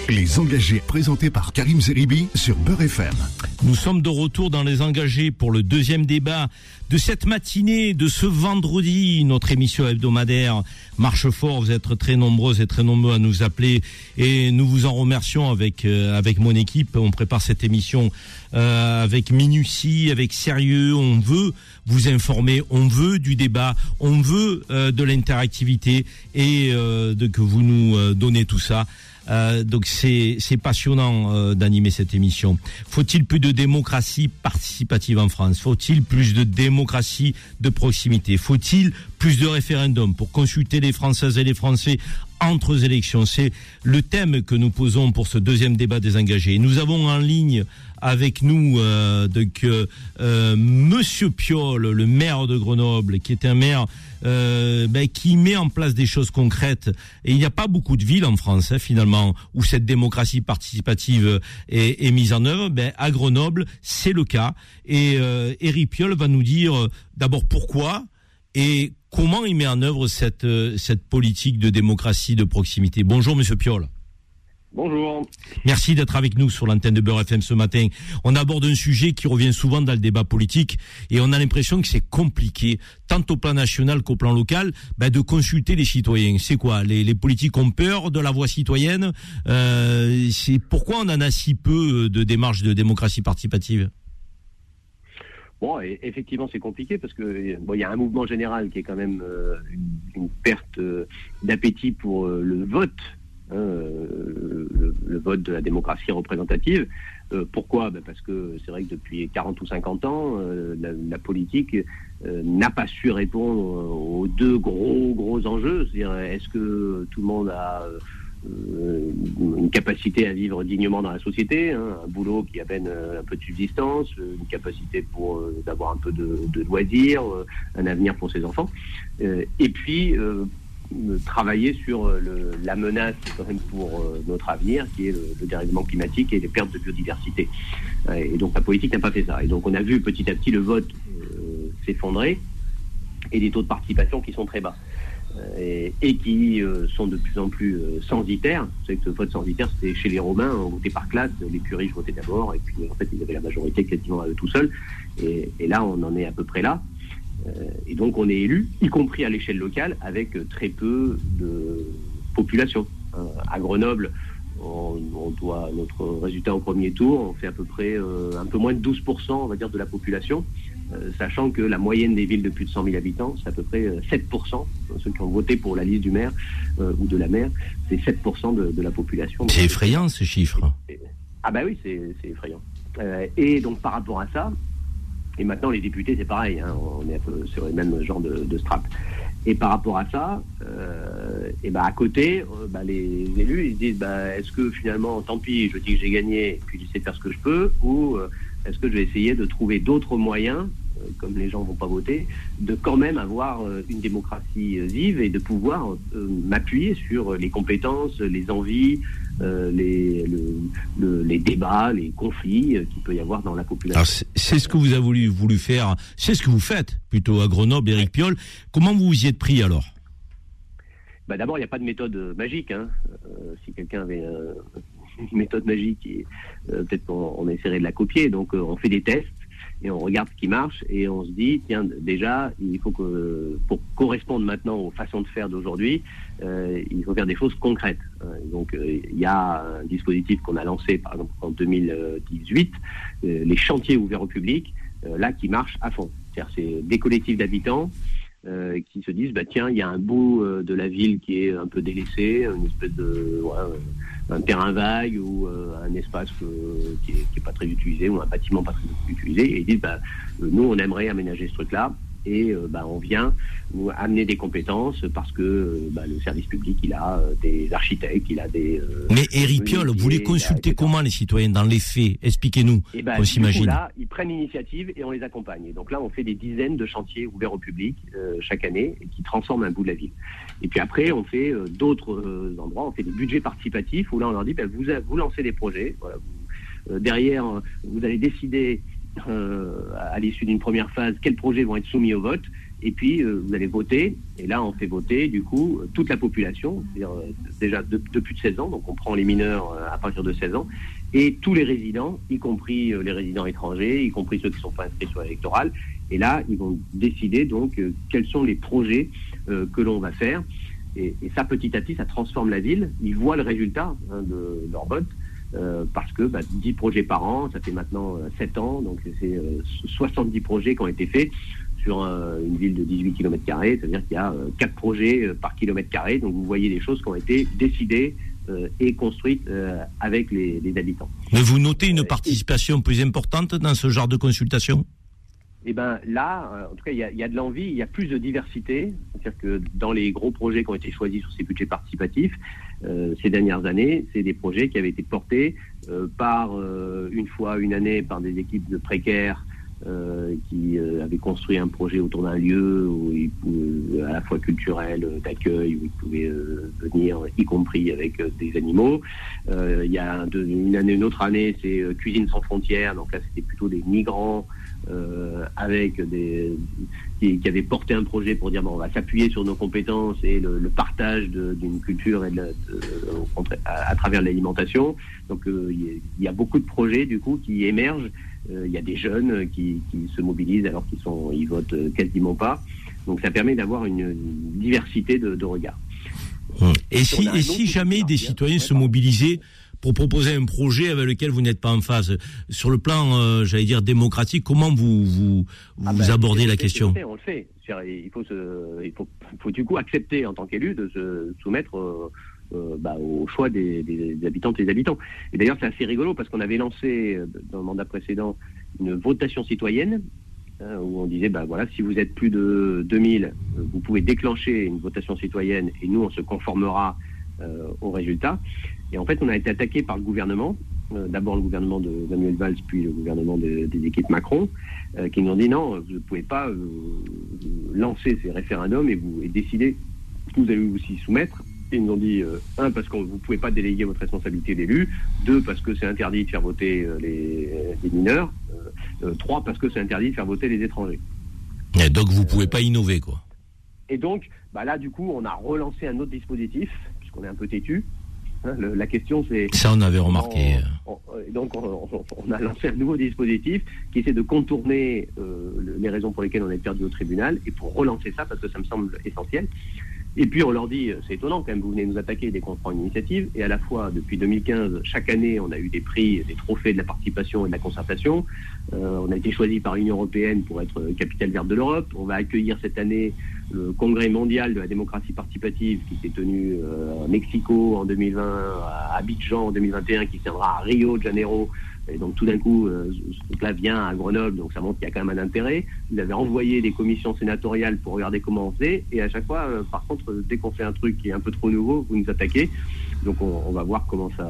Les engagés présentés par Karim Zeribi sur Beurre FM. Nous sommes de retour dans les engagés pour le deuxième débat de cette matinée, de ce vendredi, notre émission hebdomadaire marche fort. Vous êtes très nombreux et très nombreux à nous appeler et nous vous en remercions avec euh, avec mon équipe. On prépare cette émission euh, avec minutie, avec sérieux. On veut vous informer, on veut du débat, on veut euh, de l'interactivité et euh, de que vous nous euh, donnez tout ça. Euh, donc c'est c'est passionnant d'animer cette émission. Faut-il plus de démocratie participative en France? Faut-il plus de démocratie de proximité? Faut-il plus de référendums pour consulter les Françaises et les Français entre élections C'est le thème que nous posons pour ce deuxième débat des engagés. Nous avons en ligne avec nous euh, donc euh, euh, Monsieur Piolle, le maire de Grenoble, qui est un maire euh, ben, qui met en place des choses concrètes. Et il n'y a pas beaucoup de villes en France, hein, finalement, où cette démocratie participative est, est mise en œuvre. Ben, à Grenoble, c'est le cas. Et euh, Eric Piolle va nous dire euh, d'abord pourquoi comment il met en œuvre cette, euh, cette politique de démocratie de proximité? Bonjour, Monsieur Piolle. Bonjour. Merci d'être avec nous sur l'antenne de Beurre FM ce matin. On aborde un sujet qui revient souvent dans le débat politique et on a l'impression que c'est compliqué, tant au plan national qu'au plan local, ben, de consulter les citoyens. C'est quoi? Les, les politiques ont peur de la voix citoyenne? Euh, C'est pourquoi on en a si peu de démarches de démocratie participative? Bon, effectivement, c'est compliqué parce que bon, il y a un mouvement général qui est quand même euh, une, perte euh, d'appétit pour euh, le vote, hein, le, vote de la démocratie représentative. Pourquoi? Ben Parce que c'est vrai que depuis 40 ou 50 ans, la, la politique n'a pas su répondre aux deux gros gros enjeux. C'est-à-dire, est-ce que tout le monde a une capacité à vivre dignement dans la société, hein, un boulot qui amène euh, un peu de subsistance, euh, une capacité pour euh, d'avoir un peu de, loisirs, euh, un avenir pour ses enfants, Euh, et puis euh, euh, travailler sur euh, le, la menace quand même pour euh, notre avenir, qui est le, le dérèglement climatique et les pertes de biodiversité. Euh, Et donc la politique n'a pas fait ça. Et donc on a vu petit à petit le vote euh, s'effondrer et des taux de participation qui sont très bas euh, et, et qui euh, sont de plus en plus euh, censitaires. Vous savez que ce vote censitaire, c'était chez les Romains, on votait par classe, les plus riches votaient d'abord, et puis en fait, ils avaient la majorité quasiment à eux tout seuls. Et, là, on en est à peu près là. Euh, et donc, on est élu, y compris à l'échelle locale, avec euh, très peu de population. Euh, à Grenoble, on, doit notre résultat au premier tour, on fait à peu près euh, un peu moins de 12%, on va dire, de la population. Euh, sachant que la moyenne des villes de plus de 100 000 habitants, c'est à peu près euh, 7%. Ceux qui ont voté pour la liste du maire euh, ou de la maire, c'est 7% de, de la population. C'est effrayant ces chiffres. Ah bah oui, c'est effrayant. Euh, et donc par rapport à ça, et maintenant les députés c'est pareil, hein, on est un peu sur le même genre de, de strap. Et par rapport à ça, euh, et bah à côté, euh, bah, les élus ils se disent bah, est-ce que finalement tant pis, je dis que j'ai gagné, puis j'essaie de faire ce que je peux, ou euh, est-ce que je vais essayer de trouver d'autres moyens, euh, comme les gens vont pas voter, de quand même avoir euh, une démocratie euh, vive et de pouvoir euh, m'appuyer sur les compétences, les envies, euh, les, le- le- les débats, les conflits euh, qu'il peut y avoir dans la population. Alors, c'est- ce que vous avez voulu, voulu faire, c'est ce que vous faites plutôt à Grenoble, Éric Piolle. Comment vous vous y êtes pris alors? Bah, D'abord, il n'y a pas de méthode euh, magique. hein. Euh, si quelqu'un avait euh, une méthode magique, euh, peut-être qu'on on essaierait de la copier. Donc, euh, on fait des tests et on regarde ce qui marche et on se dit, tiens, déjà, il faut que, pour correspondre maintenant aux façons de faire d'aujourd'hui, euh, il faut faire des choses concrètes. Euh, donc, euh, il y a un dispositif qu'on a lancé, par exemple, en 2018, euh, les chantiers ouverts au public, là, qui marchent à fond. C'est-à-dire, c'est des collectifs d'habitants euh, qui se disent bah tiens il y a un bout euh, de la ville qui est un peu délaissé une espèce de ouais, euh, un terrain vague ou euh, un espace euh, qui, est, qui est pas très utilisé ou un bâtiment pas très utilisé. Et ils disent bah euh, nous on aimerait aménager ce truc là et euh, bah, on vient amener des compétences parce que euh, bah, le service public il a euh, des architectes il a des Mais Éric Piolle, vous les consultez comment les citoyens dans les faits? Expliquez-nous, et ben, coup, s'imagine. là, ils prennent l'initiative et on les accompagne. Et donc là, on fait des dizaines de chantiers ouverts au public euh, chaque année qui transforment un bout de la ville. Et puis après, on fait euh, d'autres euh, endroits, on fait des budgets participatifs où là, on leur dit, ben, vous, vous lancez des projets. Voilà, vous- derrière, vous allez décider à l'issue d'une première phase quels projets vont être soumis au vote. Et puis, euh, vous allez voter. Et là, on fait voter, du coup, euh, toute la population, c'est-à-dire euh, déjà de, de plus de 16 ans. Donc, on prend les mineurs euh, à partir de 16 ans. Et tous les résidents, y compris euh, les résidents étrangers, y compris ceux qui ne sont pas inscrits sur l'électoral. Et là, ils vont décider donc euh, quels sont les projets euh, que l'on va faire. Et, et ça, petit à petit, ça transforme la ville. Ils voient le résultat hein, de, leur vote. Euh, parce que bah, 10 projets par an, ça fait maintenant euh, 7 ans, donc c'est euh, 70 projets qui ont été faits sur euh, une ville de 18 km, c'est-à-dire qu'il y a euh, 4 projets euh, par kilomètre carré, donc vous voyez des choses qui ont été décidées euh, et construites euh, avec les, les habitants. Mais vous notez une participation plus importante dans ce genre de consultation? Et ben là, euh, en tout cas, il y a, il y a de l'envie, il y a plus de diversité. C'est-à-dire que dans les gros projets qui ont été choisis sur ces budgets participatifs euh, ces dernières années, c'est des projets qui avaient été portés euh, par euh, une fois, une année, par des équipes de précaires euh, qui euh, avaient construit un projet autour d'un lieu où pouvaient, à la fois culturel, euh, d'accueil, où ils pouvaient euh, venir, y compris avec euh, des animaux. Euh, il y a une année, une autre année, c'est euh, Cuisine sans frontières. Donc là, c'était plutôt des migrants euh, avec des qui, qui avaient porté un projet pour dire bon, on va s'appuyer sur nos compétences et le, le partage d'une culture et de de- à, à travers l'alimentation. Donc euh, il y, y a beaucoup de projets du coup qui émergent. Euh, il y a des jeunes qui, qui se mobilisent alors qu'ils sont ils votent euh, quasiment pas. Donc ça permet d'avoir une, diversité de, de regards. Et si, un et si jamais des citoyens se mobilisaient pour proposer un projet avec lequel vous n'êtes pas en phase, sur le plan, euh, j'allais dire, démocratique, comment vous, vous, vous Ah ben, abordez la question? on le fait, On le fait. C'est-à-dire, Il faut, se, il faut, faut du coup accepter en tant qu'élu de se soumettre euh, euh, bah, au choix des, habitantes et des habitants. Et d'ailleurs, c'est assez rigolo parce qu'on avait lancé euh, dans le mandat précédent une votation citoyenne hein, où on disait, bah, voilà, si vous êtes plus de 2000, euh, vous pouvez déclencher une votation citoyenne et nous, on se conformera euh, aux résultats. Et en fait, on a été attaqué par le gouvernement, d'abord le gouvernement de Manuel Valls, puis le gouvernement de- des équipes Macron, qui nous ont dit non, vous ne pouvez pas lancer ces référendums et, vous, et décider vous allez vous y soumettre. Ils nous ont dit, euh, un, parce que vous ne pouvez pas déléguer votre responsabilité d'élu, deux, parce que c'est interdit de faire voter euh, les, les mineurs, euh, euh, trois, parce que c'est interdit de faire voter les étrangers. Et donc vous pouvez pas innover, quoi. Et donc, bah là, du coup, on a relancé un autre dispositif, puisqu'on est un peu têtu. Hein, le- la question, c'est... Ça, on avait remarqué. On- donc, on, a lancé un nouveau dispositif qui essaie de contourner euh, le- les raisons pour lesquelles on est perdu au tribunal et pour relancer ça, parce que ça me semble essentiel. Et puis, on leur dit, euh, c'est étonnant quand même, vous venez nous attaquer dès qu'on prend une initiative. Et à la fois, depuis 2015, chaque année, on a eu des prix, des trophées de la participation et de la concertation. Euh, on a été choisi par l'Union européenne pour être euh, capitale verte de l'Europe. On va accueillir cette année le congrès mondial de la démocratie participative qui s'est tenu euh, à Mexico en 2020, à Abidjan en 2021, qui se à Rio de Janeiro. Et donc tout d'un coup, euh, ce truc-là vient à Grenoble, donc ça montre qu'il y a quand même un intérêt. Vous avez envoyé des commissions sénatoriales pour regarder comment on faisait, et à chaque fois, euh, par contre, dès qu'on fait un truc qui est un peu trop nouveau, vous nous attaquez. Donc on, va voir comment ça,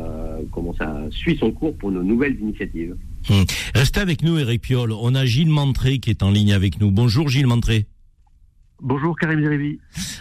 comment ça suit son cours pour nos nouvelles initiatives. Hum. Restez avec nous, Eric Piolle. On a Gilles Montré qui est en ligne avec nous. Bonjour, Gilles Montré. Bonjour Karim Zeribi.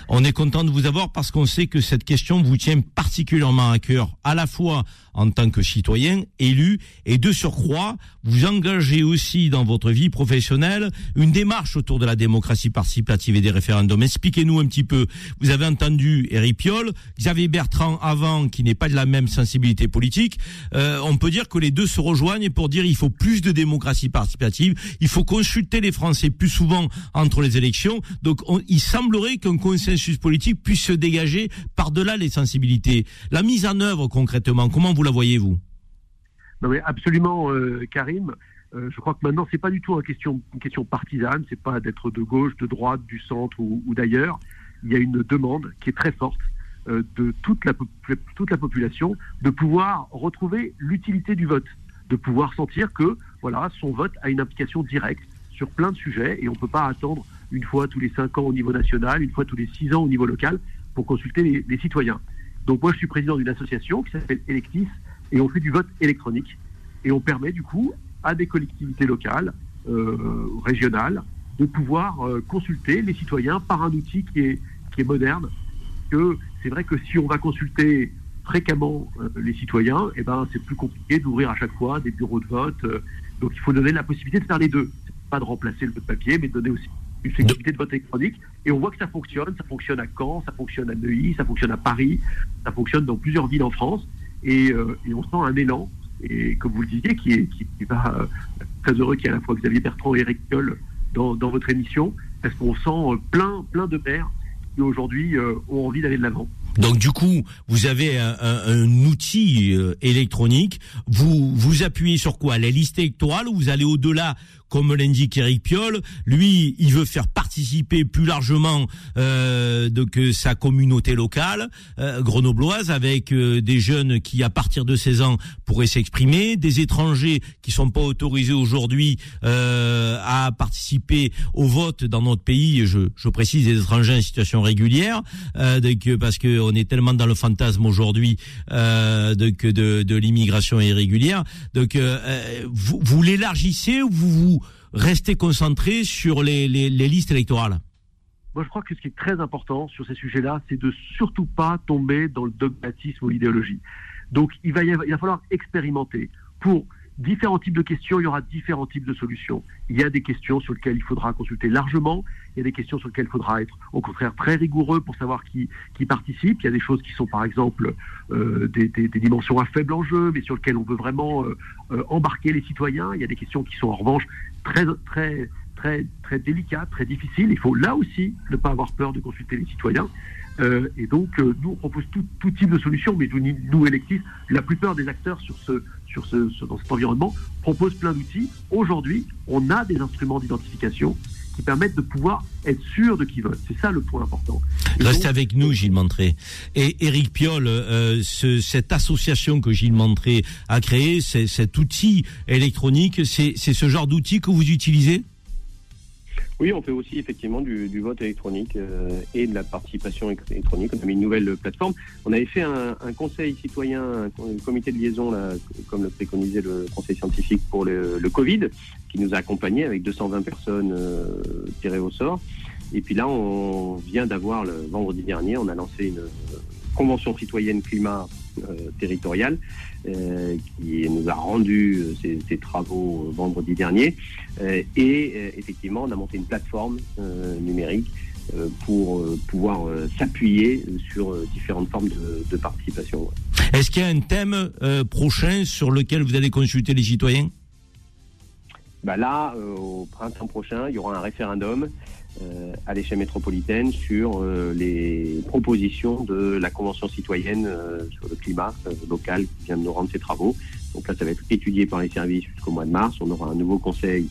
On est content de vous avoir parce qu'on sait que cette question vous tient particulièrement à cœur, à la fois en tant que citoyen, élu, et de surcroît, vous engagez aussi dans votre vie professionnelle une démarche autour de la démocratie participative et des référendums. Expliquez-nous un petit peu. Vous avez entendu Eric Piolle, Xavier Bertrand avant, qui n'est pas de la même sensibilité politique. Euh, on peut dire que les deux se rejoignent pour dire il faut plus de démocratie participative, il faut consulter les Français plus souvent entre les élections. Donc il semblerait qu'un consensus politique puisse se dégager par-delà les sensibilités. La mise en œuvre concrètement, comment vous la voyez-vous? Mais absolument, euh, Karim. Euh, je crois que maintenant, c'est pas du tout une question, une question partisane, c'est pas d'être de gauche, de droite, du centre ou, d'ailleurs. Il y a une demande qui est très forte euh, de toute la, toute la population de pouvoir retrouver l'utilité du vote, de pouvoir sentir que voilà, son vote a une implication directe sur plein de sujets et on ne peut pas attendre une fois tous les cinq ans au niveau national, une fois tous les six ans au niveau local pour consulter les, citoyens. Donc moi, je suis président d'une association qui s'appelle Electis et on fait du vote électronique. Et on permet du coup à des collectivités locales, euh, régionales, de pouvoir euh, consulter les citoyens par un outil qui est, qui est moderne. Que c'est vrai que si on va consulter fréquemment euh, les citoyens, eh ben, c'est plus compliqué d'ouvrir à chaque fois des bureaux de vote. donc il faut donner la possibilité de faire les deux. Pas de remplacer le vote papier, mais de donner aussi une flexibilité de vote électronique. Et on voit que ça fonctionne. Ça fonctionne à Caen, ça fonctionne à Neuilly, ça fonctionne à Paris, ça fonctionne dans plusieurs villes en France. Euh, et, on sent un élan, et comme vous le disiez, qui, est, qui, va euh, très heureux qu'il y ait à la fois Xavier Bertrand et Eric Piolle dans, dans votre émission, parce qu'on sent euh, plein, plein de pères qui aujourd'hui ont envie d'aller de l'avant. Donc du coup, vous avez un, un, outil électronique. Vous vous appuyez sur quoi? La liste électorale ou vous allez au-delà comme l'indique Eric Piolle, lui, il veut faire participer plus largement euh, de que sa communauté locale euh, grenobloise avec euh, des jeunes qui, à partir de 16 ans, pourraient s'exprimer, des étrangers qui sont pas autorisés aujourd'hui euh, à participer au vote dans notre pays. Je, je précise des étrangers en situation régulière, euh, donc, parce que on est tellement dans le fantasme aujourd'hui euh, de, de, de l'immigration irrégulière. Donc, vous, vous l'élargissez ou vous vous rester concentré sur les, listes électorales Moi, je crois que ce qui est très important sur ces sujets-là, c'est de surtout pas tomber dans le dogmatisme ou l'idéologie. Donc, il va, il va falloir expérimenter pour différents types de questions, il y aura différents types de solutions. Il y a des questions sur lesquelles il faudra consulter largement, il y a des questions sur lesquelles il faudra être au contraire très rigoureux pour savoir qui, qui participe. Il y a des choses qui sont par exemple euh, des, dimensions à faible enjeu, mais sur lesquelles on veut vraiment euh, euh, embarquer les citoyens. Il y a des questions qui sont en revanche très, très, très, très délicates, très difficiles. Il faut là aussi ne pas avoir peur de consulter les citoyens. et donc, nous, on propose tout, tout, type de solutions, mais nous, nous, électifs, la plupart des acteurs sur ce, sur ce, dans cet environnement propose plein d'outils. Aujourd'hui, on a des instruments d'identification qui permettent de pouvoir être sûr de qui vote. C'est ça le point important. Restez avec nous, Gilles Montré. Et Éric Piolle, euh, cette association que Gilles Montré a créée, cet outil électronique, c'est ce genre d'outil que vous utilisez? Oui, on fait aussi effectivement du, vote électronique euh, et de la participation électronique. On a mis une nouvelle plateforme. On avait fait un, conseil citoyen, un, comité de liaison, là, comme le préconisait le conseil scientifique pour le, Covid, qui nous a accompagnés avec 220 personnes euh, tirées au sort. Et puis là, on vient d'avoir, le vendredi dernier, on a lancé une convention citoyenne climat euh, territoriale euh, qui nous a rendu euh, ces, travaux vendredi dernier. et effectivement, on a monté une plateforme numérique pour pouvoir s'appuyer sur différentes formes de, participation. Est-ce qu'il y a un thème prochain sur lequel vous allez consulter les citoyens? Bah Là, au printemps prochain, il y aura un référendum euh, à l'échelle métropolitaine sur euh, les propositions de la Convention citoyenne euh, sur le climat local qui vient de nous rendre ses travaux. Donc là, ça va être étudié par les services jusqu'au mois de mars. On aura un nouveau conseil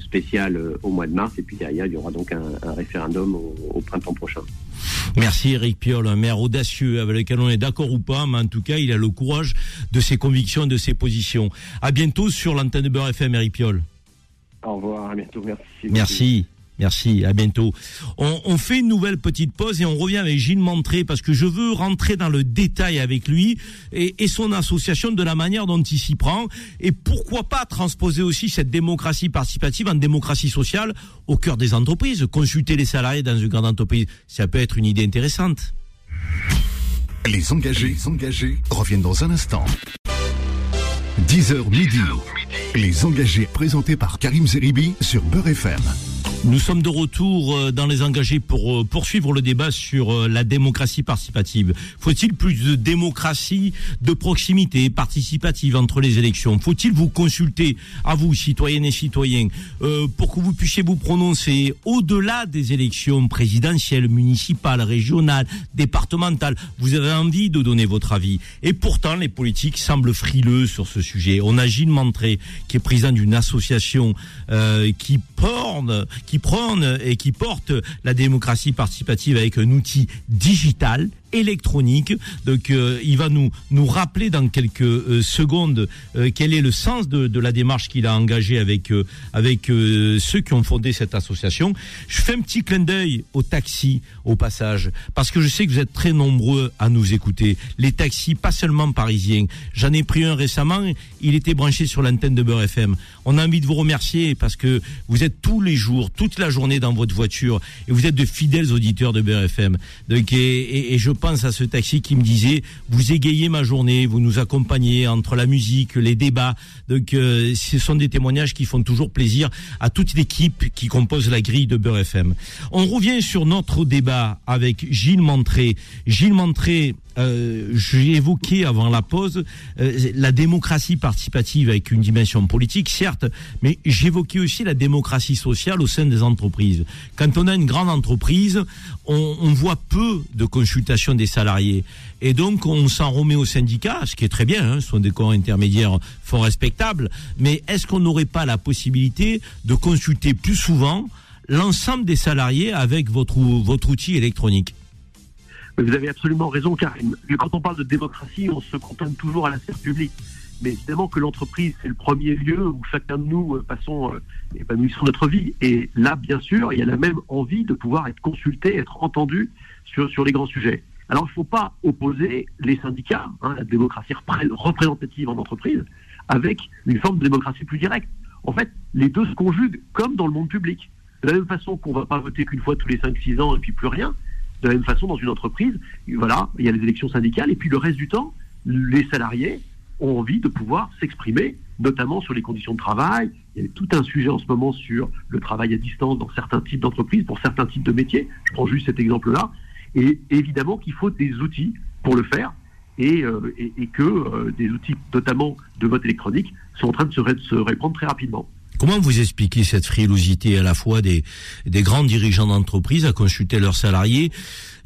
spécial au mois de mars et puis derrière, il y aura donc un, référendum au, printemps prochain. Merci Eric Piolle, un maire audacieux avec lequel on est d'accord ou pas, mais en tout cas, il a le courage de ses convictions, de ses positions. À bientôt sur l'antenne de Beurre FM, Eric Piolle. Au revoir, à bientôt, merci. Merci. Merci, à bientôt. On, fait une nouvelle petite pause et on revient avec Gilles Montré parce que je veux rentrer dans le détail avec lui et, et son association de la manière dont il s'y prend et pourquoi pas transposer aussi cette démocratie participative en démocratie sociale au cœur des entreprises. Consulter les salariés dans une grande entreprise, ça peut être une idée intéressante. Les engagés, les engagés reviennent dans un instant. 10h midi. Les engagés présentés par Karim Zeribi sur Beurre FM. Nous sommes de retour euh, dans les engagés pour euh, poursuivre le débat sur euh, la démocratie participative. Faut-il plus de démocratie de proximité participative entre les élections? Faut-il vous consulter à vous, citoyennes et citoyens, pour que vous puissiez vous prononcer au-delà des élections présidentielles, municipales, régionales, départementales Vous avez envie de donner votre avis. Et pourtant, les politiques semblent frileux sur ce sujet. On a Gilles Montré, qui est président d'une association qui porte qui prône et qui porte la démocratie participative avec un outil digital électronique. Donc, euh, il va nous nous rappeler dans quelques euh, secondes euh, quel est le sens de, de la démarche qu'il a engagée avec avec ceux qui ont fondé cette association. Je fais un petit clin d'œil aux taxis au passage parce que je sais que vous êtes très nombreux à nous écouter. Les taxis, pas seulement parisiens. J'en ai pris un récemment. Il était branché sur l'antenne de Beurre FM. On a envie de vous remercier parce que vous êtes tous les jours, toute la journée dans votre voiture et vous êtes de fidèles auditeurs de Beurre FM. Donc, et, et, et je pense à ce taxi qui me disait vous égayez ma journée, vous nous accompagnez entre la musique, les débats. Donc euh, ce sont des témoignages qui font toujours plaisir à toute l'équipe qui compose la grille de Beurre FM. On revient sur notre débat avec Gilles Montré. Gilles Montré euh, j'ai évoqué avant la pause euh, la démocratie participative avec une dimension politique, certes, mais j'évoquais aussi la démocratie sociale au sein des entreprises. Quand on a une grande entreprise, on, voit peu de des salariés. Et donc, on s'en remet aux syndicats, ce qui est très bien, hein, ce sont des corps intermédiaires fort respectables, mais est-ce qu'on n'aurait pas la possibilité de consulter plus souvent l'ensemble des salariés avec votre, outil électronique? Vous avez absolument raison, Karim. Quand on parle de démocratie, on se contente toujours à la sphère publique. Mais évidemment que l'entreprise, c'est le premier lieu où chacun de nous euh, passons, euh, épanouissons notre vie. Et là, bien sûr, il y a la même envie de pouvoir être consulté, être entendu sur les grands sujets. Alors, il ne faut pas opposer les syndicats, hein, la démocratie représentative en entreprise, avec une forme de démocratie plus directe. En fait, les deux se conjuguent comme dans le monde public. De la même façon qu'on ne va pas voter qu'une fois tous les 5-6 ans et puis plus rien, de la même façon, dans une entreprise, voilà, il y a les élections syndicales, et puis le reste du temps, les salariés ont envie de pouvoir s'exprimer, notamment sur les conditions de travail. Il y a tout un sujet en ce moment sur le travail à distance dans certains types d'entreprises, pour certains types de métiers. Je prends juste cet exemple-là. Et évidemment qu'il faut des outils pour le faire, et, euh, et, que euh, des outils, notamment de vote électronique, sont en train de se, se répandre très rapidement. Comment vous expliquez cette frilosité à la fois des, des grands dirigeants d'entreprise à consulter leurs salariés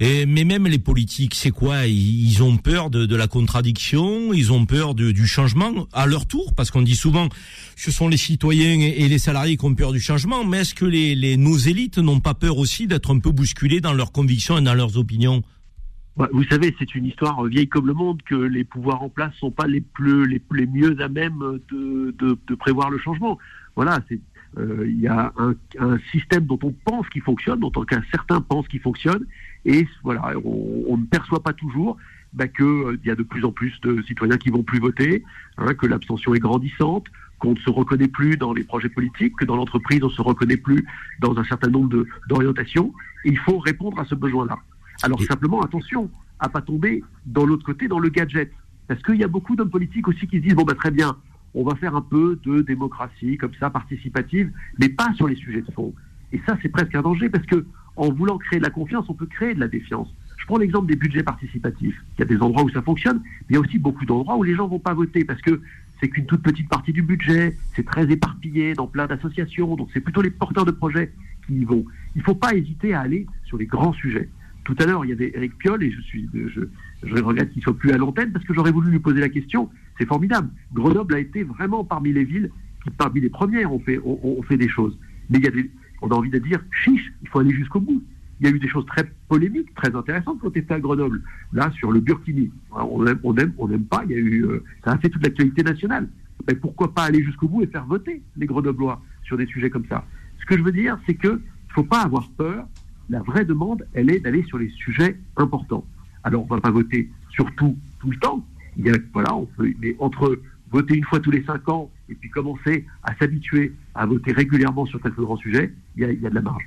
mais même les politiques, c'est quoi? Ils, ont peur de, la contradiction, ils ont peur du changement à leur tour, parce qu'on dit souvent ce sont les citoyens et, les salariés qui ont peur du changement, mais est-ce que les, nos élites n'ont pas peur aussi d'être un peu bousculés dans leurs convictions et dans leurs opinions? Vous savez, c'est une histoire vieille comme le monde que les pouvoirs en place sont pas les plus les, mieux à même de, prévoir le changement. Voilà, euh, il y a un, système dont on pense qu'il fonctionne, dont qu'un certain pense qu'il fonctionne, et voilà, on, on, ne perçoit pas toujours bah, qu'il euh, y a de plus en plus de citoyens qui vont plus voter, hein, que l'abstention est grandissante, qu'on ne se reconnaît plus dans les projets politiques, que dans l'entreprise on se reconnaît plus dans un certain nombre d'orientations. Il faut répondre à ce besoin-là. Alors simplement attention à pas tomber dans l'autre côté, dans le gadget, parce qu'il y a beaucoup d'hommes politiques aussi qui se disent bon bah très bien, on va faire un peu de démocratie comme ça, participative, mais pas sur les sujets de fond. Et ça, c'est presque un danger parce que en voulant créer de la confiance, on peut créer de la défiance. Je prends l'exemple des budgets participatifs. Il y a des endroits où ça fonctionne, mais il y a aussi beaucoup d'endroits où les gens vont pas voter parce que c'est qu'une toute petite partie du budget, c'est très éparpillé dans plein d'associations, donc c'est plutôt les porteurs de projets qui y vont. Il ne faut pas hésiter à aller sur les grands sujets. Tout à l'heure, il y avait Eric Piolle, et je, suis, je, regrette qu'il soit plus à l'antenne, parce que j'aurais voulu lui poser la question. C'est formidable. Grenoble a été vraiment parmi les villes qui, parmi les premières, ont fait, on, fait des choses. Mais il y a des, on a envie de dire, chiche, il faut aller jusqu'au bout. Il y a eu des choses très polémiques, très intéressantes quand était à Grenoble. Là, sur le Burkini, on aime, on aime, on n'aime pas. Il y a eu, euh, ça a fait toute l'actualité nationale. Mais pourquoi pas aller jusqu'au bout et faire voter les Grenoblois sur des sujets comme ça? Ce que je veux dire, c'est que ne faut pas avoir peur. La vraie demande, elle est d'aller sur les sujets importants. Alors, on ne va pas voter sur tout, tout le temps. Il y a, voilà, mais entre voter une fois tous les cinq ans et puis commencer à s'habituer à voter régulièrement sur quelques grands sujets, il y a, il y a de la marge.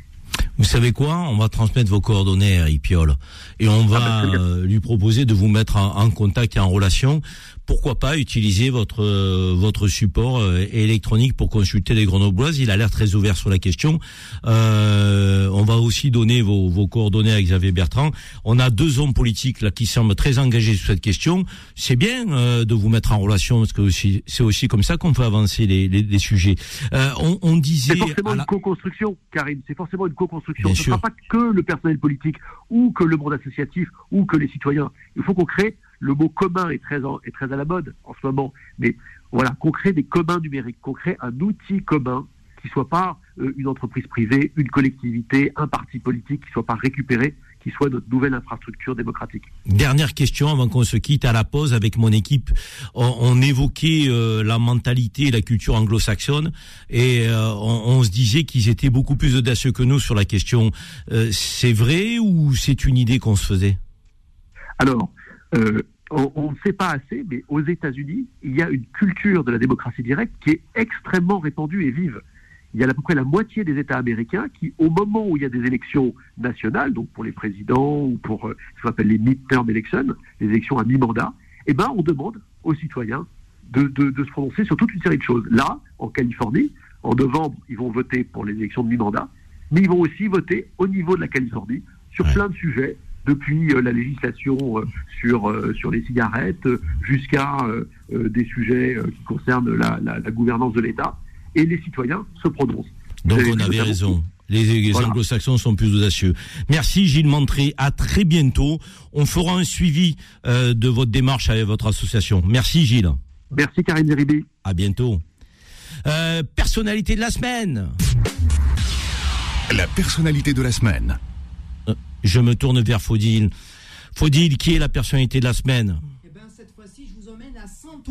Vous savez quoi? On va transmettre vos coordonnées à Ipiol et on va euh, lui proposer de vous mettre en, en contact et en relation pourquoi pas utiliser votre euh, votre support euh, électronique pour consulter les grenobloises? Il a l'air très ouvert sur la question. Euh, on va aussi donner vos, vos, coordonnées à Xavier Bertrand. On a deux hommes politiques là qui semblent très engagés sur cette question. C'est bien euh, de vous mettre en relation parce que c'est aussi comme ça qu'on peut avancer les, les, les sujets. Euh, on, on, disait c'est forcément la... une co-construction, Karim. C'est forcément une co-construction. Ce ne sera pas que le personnel politique ou que le monde associatif ou que les citoyens. Il faut qu'on crée le mot commun est très, est très à la mode en ce moment, mais voilà, qu'on crée des communs numériques, qu'on crée un outil commun qui soit pas euh, une entreprise privée, une collectivité, un parti politique, qui soit pas récupéré, qui soit notre nouvelle infrastructure démocratique. Dernière question avant qu'on se quitte à la pause avec mon équipe. On, on évoquait euh, la mentalité et la culture anglo-saxonne et euh, on, on, se disait qu'ils étaient beaucoup plus audacieux que nous sur la question. C'est vrai ou c'est une idée qu'on se faisait? Alors, euh, on, ne sait pas assez, mais aux États-Unis, il y a une culture de la démocratie directe qui est extrêmement répandue et vive. Il y a à peu près la moitié des États américains qui, au moment où il y a des élections nationales, donc pour les présidents ou pour euh, ce qu'on appelle les midterm elections, les élections à mi-mandat, eh ben, on demande aux citoyens de, de, de, se prononcer sur toute une série de choses. Là, en Californie, en novembre, ils vont voter pour les élections de mi-mandat, mais ils vont aussi voter au niveau de la Californie sur ouais. plein de sujets depuis euh, la législation euh, sur, euh, sur les cigarettes jusqu'à des sujets qui concernent la, la, la gouvernance de l'État. Et les citoyens se prononcent. Donc on avait raison. Les, les voilà. anglo-saxons sont plus audacieux. Merci Gilles Montré. À très bientôt. On fera un suivi euh, de votre démarche avec votre association. Merci Gilles. Merci Karine Zeribi. À bientôt. Euh, personnalité de la semaine. La personnalité de la semaine. Je me tourne vers Faudil. Faudil, qui est la personnalité de la semaine? Eh ben,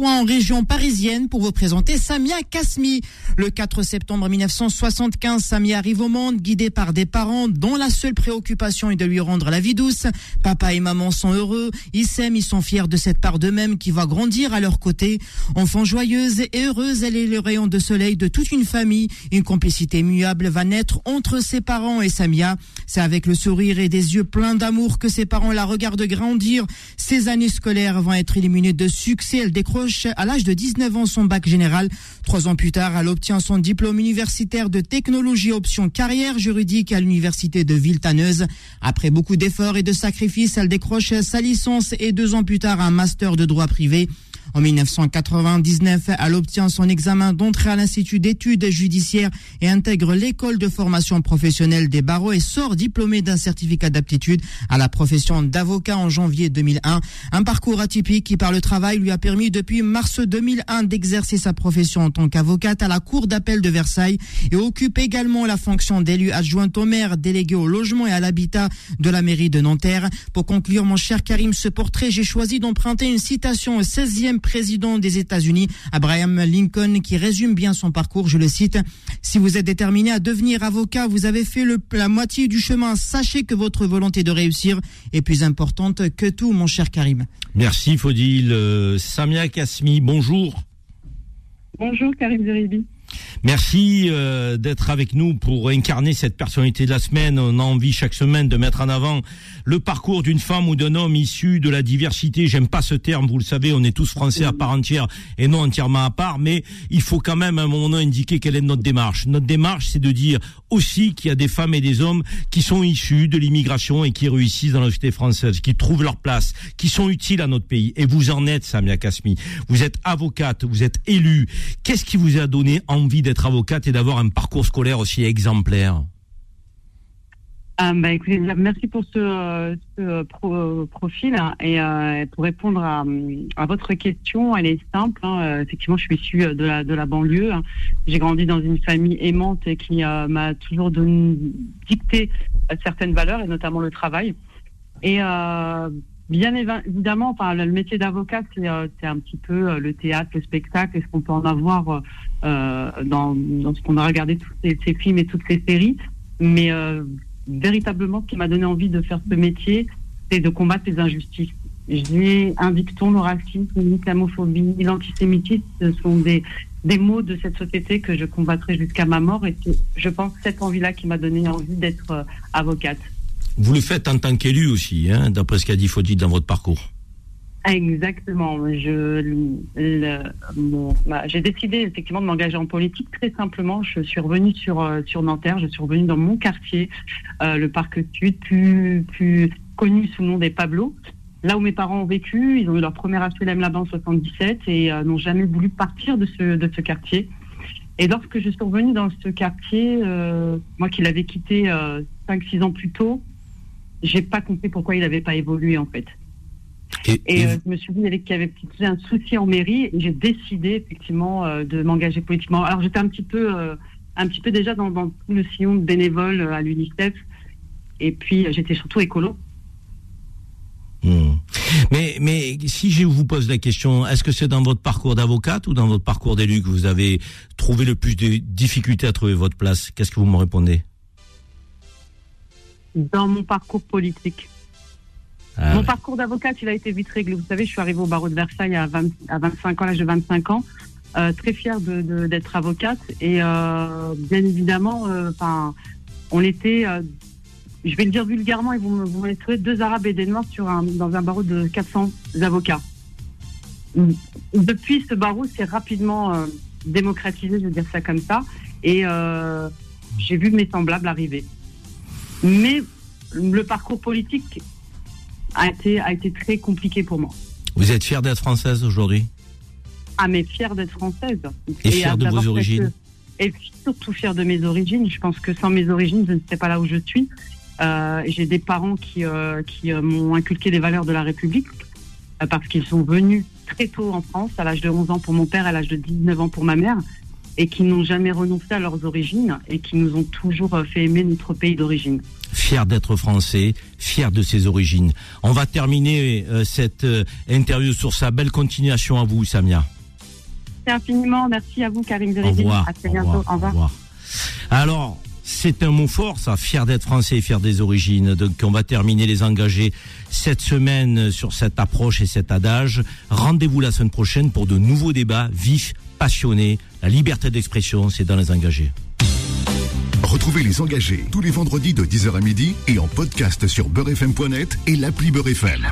en région parisienne, pour vous présenter Samia Kasmi. Le 4 septembre 1975, Samia arrive au monde, guidée par des parents dont la seule préoccupation est de lui rendre la vie douce. Papa et maman sont heureux, ils s'aiment, ils sont fiers de cette part d'eux-mêmes qui va grandir à leur côté. Enfant joyeuse et heureuse, elle est le rayon de soleil de toute une famille. Une complicité muable va naître entre ses parents et Samia. C'est avec le sourire et des yeux pleins d'amour que ses parents la regardent grandir. Ses années scolaires vont être illuminées de succès. Décroche à l'âge de 19 ans son bac général. Trois ans plus tard, elle obtient son diplôme universitaire de technologie option carrière juridique à l'université de Villetaneuse. Après beaucoup d'efforts et de sacrifices, elle décroche sa licence et deux ans plus tard un master de droit privé. En 1999, elle obtient son examen d'entrée à l'Institut d'études judiciaires et intègre l'école de formation professionnelle des barreaux et sort diplômée d'un certificat d'aptitude à la profession d'avocat en janvier 2001. Un parcours atypique qui, par le travail, lui a permis depuis mars 2001 d'exercer sa profession en tant qu'avocate à la Cour d'appel de Versailles et occupe également la fonction d'élu adjointe au maire, délégué au logement et à l'habitat de la mairie de Nanterre. Pour conclure, mon cher Karim, ce portrait, j'ai choisi d'emprunter une citation au 16e président des États-Unis, Abraham Lincoln, qui résume bien son parcours. Je le cite. Si vous êtes déterminé à devenir avocat, vous avez fait le, la moitié du chemin. Sachez que votre volonté de réussir est plus importante que tout, mon cher Karim. Merci, Faudil. Euh, Samia Kasmi, bonjour. Bonjour, Karim Zeribi. Merci euh, d'être avec nous pour incarner cette personnalité de la semaine. On a envie chaque semaine de mettre en avant le parcours d'une femme ou d'un homme issu de la diversité. J'aime pas ce terme, vous le savez, on est tous français à part entière et non entièrement à part, mais il faut quand même à un moment donné indiquer quelle est notre démarche. Notre démarche, c'est de dire aussi qu'il y a des femmes et des hommes qui sont issus de l'immigration et qui réussissent dans la société française, qui trouvent leur place, qui sont utiles à notre pays. Et vous en êtes, Samia Kasmi. Vous êtes avocate, vous êtes élue. Qu'est-ce qui vous a donné envie d'être avocate et d'avoir un parcours scolaire aussi exemplaire ah, bah, merci pour ce, ce pro, profil hein, et euh, pour répondre à, votre question, elle est simple. Hein, effectivement, je suis issue de la, banlieue. Hein. J'ai grandi dans une famille aimante qui euh, m'a toujours dicté certaines valeurs et notamment le travail. Et euh, bien évidemment, le métier d'avocat, c'est un petit peu le théâtre, le spectacle, et ce qu'on peut en avoir dans, dans ce qu'on a regardé tous ces, films et toutes ces séries. Mais euh, véritablement, ce qui m'a donné envie de faire ce métier, c'est de combattre les injustices. J'ai un dicton, le racisme, l'islamophobie, l'antisémitisme, ce sont des, des mots de cette société que je combattrai jusqu'à ma mort. Et je pense, cette envie-là qui m'a donné envie d'être euh, avocate. Vous le faites en tant qu'élu aussi, hein, d'après ce qu'a dit Fodid dans votre parcours. Exactement. Bah, j'ai décidé effectivement de m'engager en politique très simplement. Je suis revenue sur euh, sur Nanterre. Je suis revenue dans mon quartier, euh, le parc Sud, plus plus connu sous le nom des Pablos. Là où mes parents ont vécu, ils ont eu leur premier HLM là-bas en 77 et euh, n'ont jamais voulu partir de ce de ce quartier. Et lorsque je suis revenue dans ce quartier, moi qui l'avais quitté euh, 5-6 ans plus tôt, j'ai pas compris pourquoi il n'avait pas évolué en fait. Et, euh, je me suis dit qu'il y avait- un souci en mairie et j'ai décidé effectivement euh, de m'engager politiquement. Alors j'étais un petit peu, euh, un petit peu déjà dans, dans tout le sillon de bénévole à l'UNICEF et puis j'étais surtout écolo. Hmm. Mais, mais si je vous pose la question, est-ce que c'est dans votre parcours d'avocate ou dans votre parcours d'élu que vous avez trouvé le plus de difficultés à trouver votre place? Qu'est-ce que vous me répondez? Dans mon parcours politique. Ah Mon ouais. parcours d'avocate, il a été vite réglé. Vous savez, je suis arrivée au barreau de Versailles à, 20 à 25 ans, l'âge de 25 ans, euh, très fière de- de- d'être avocate. Et euh, bien évidemment, euh, on était, je vais le dire vulgairement, et vous me, vous trouver, deux Arabes et des Noirs sur un, dans un barreau de 400 avocats. Depuis, ce barreau s'est rapidement démocratisé, je veux dire ça comme ça, et j'ai vu mes semblables arriver. Mais le parcours politique a été, a été très compliqué pour moi. Vous êtes fière d'être française aujourd'hui? Ah, mais fière d'être française. Et fière de vos cette- origines? Et surtout fière de mes origines. Je pense que sans mes origines, je ne serais pas là où je suis. Euh, J'ai des parents qui, euh, qui euh, m'ont inculqué les valeurs de la République parce qu'ils sont venus très tôt en France, à l'âge de 11 ans pour mon père, à l'âge de 19 ans pour ma mère, et qui n'ont jamais renoncé à leurs origines et qui nous ont toujours fait aimer notre pays d'origine. Fier d'être français, fier de ses origines. On va terminer euh, cette euh, interview sur sa belle continuation à vous, Samia. Merci infiniment. Merci à vous, Karim Au Zerébi. revoir. À très au bientôt. revoir, au revoir. Alors, c'est un mot fort, ça, fier d'être français et fier des origines. Donc, on va terminer les engagés cette semaine sur cette approche et cet adage. Rendez-vous la semaine prochaine pour de nouveaux débats vifs, passionnés. La liberté d'expression, c'est dans les engagés. Retrouvez les engagés tous les vendredis de 10h à midi et en podcast sur beurrefm.net et l'appli Beurrefm.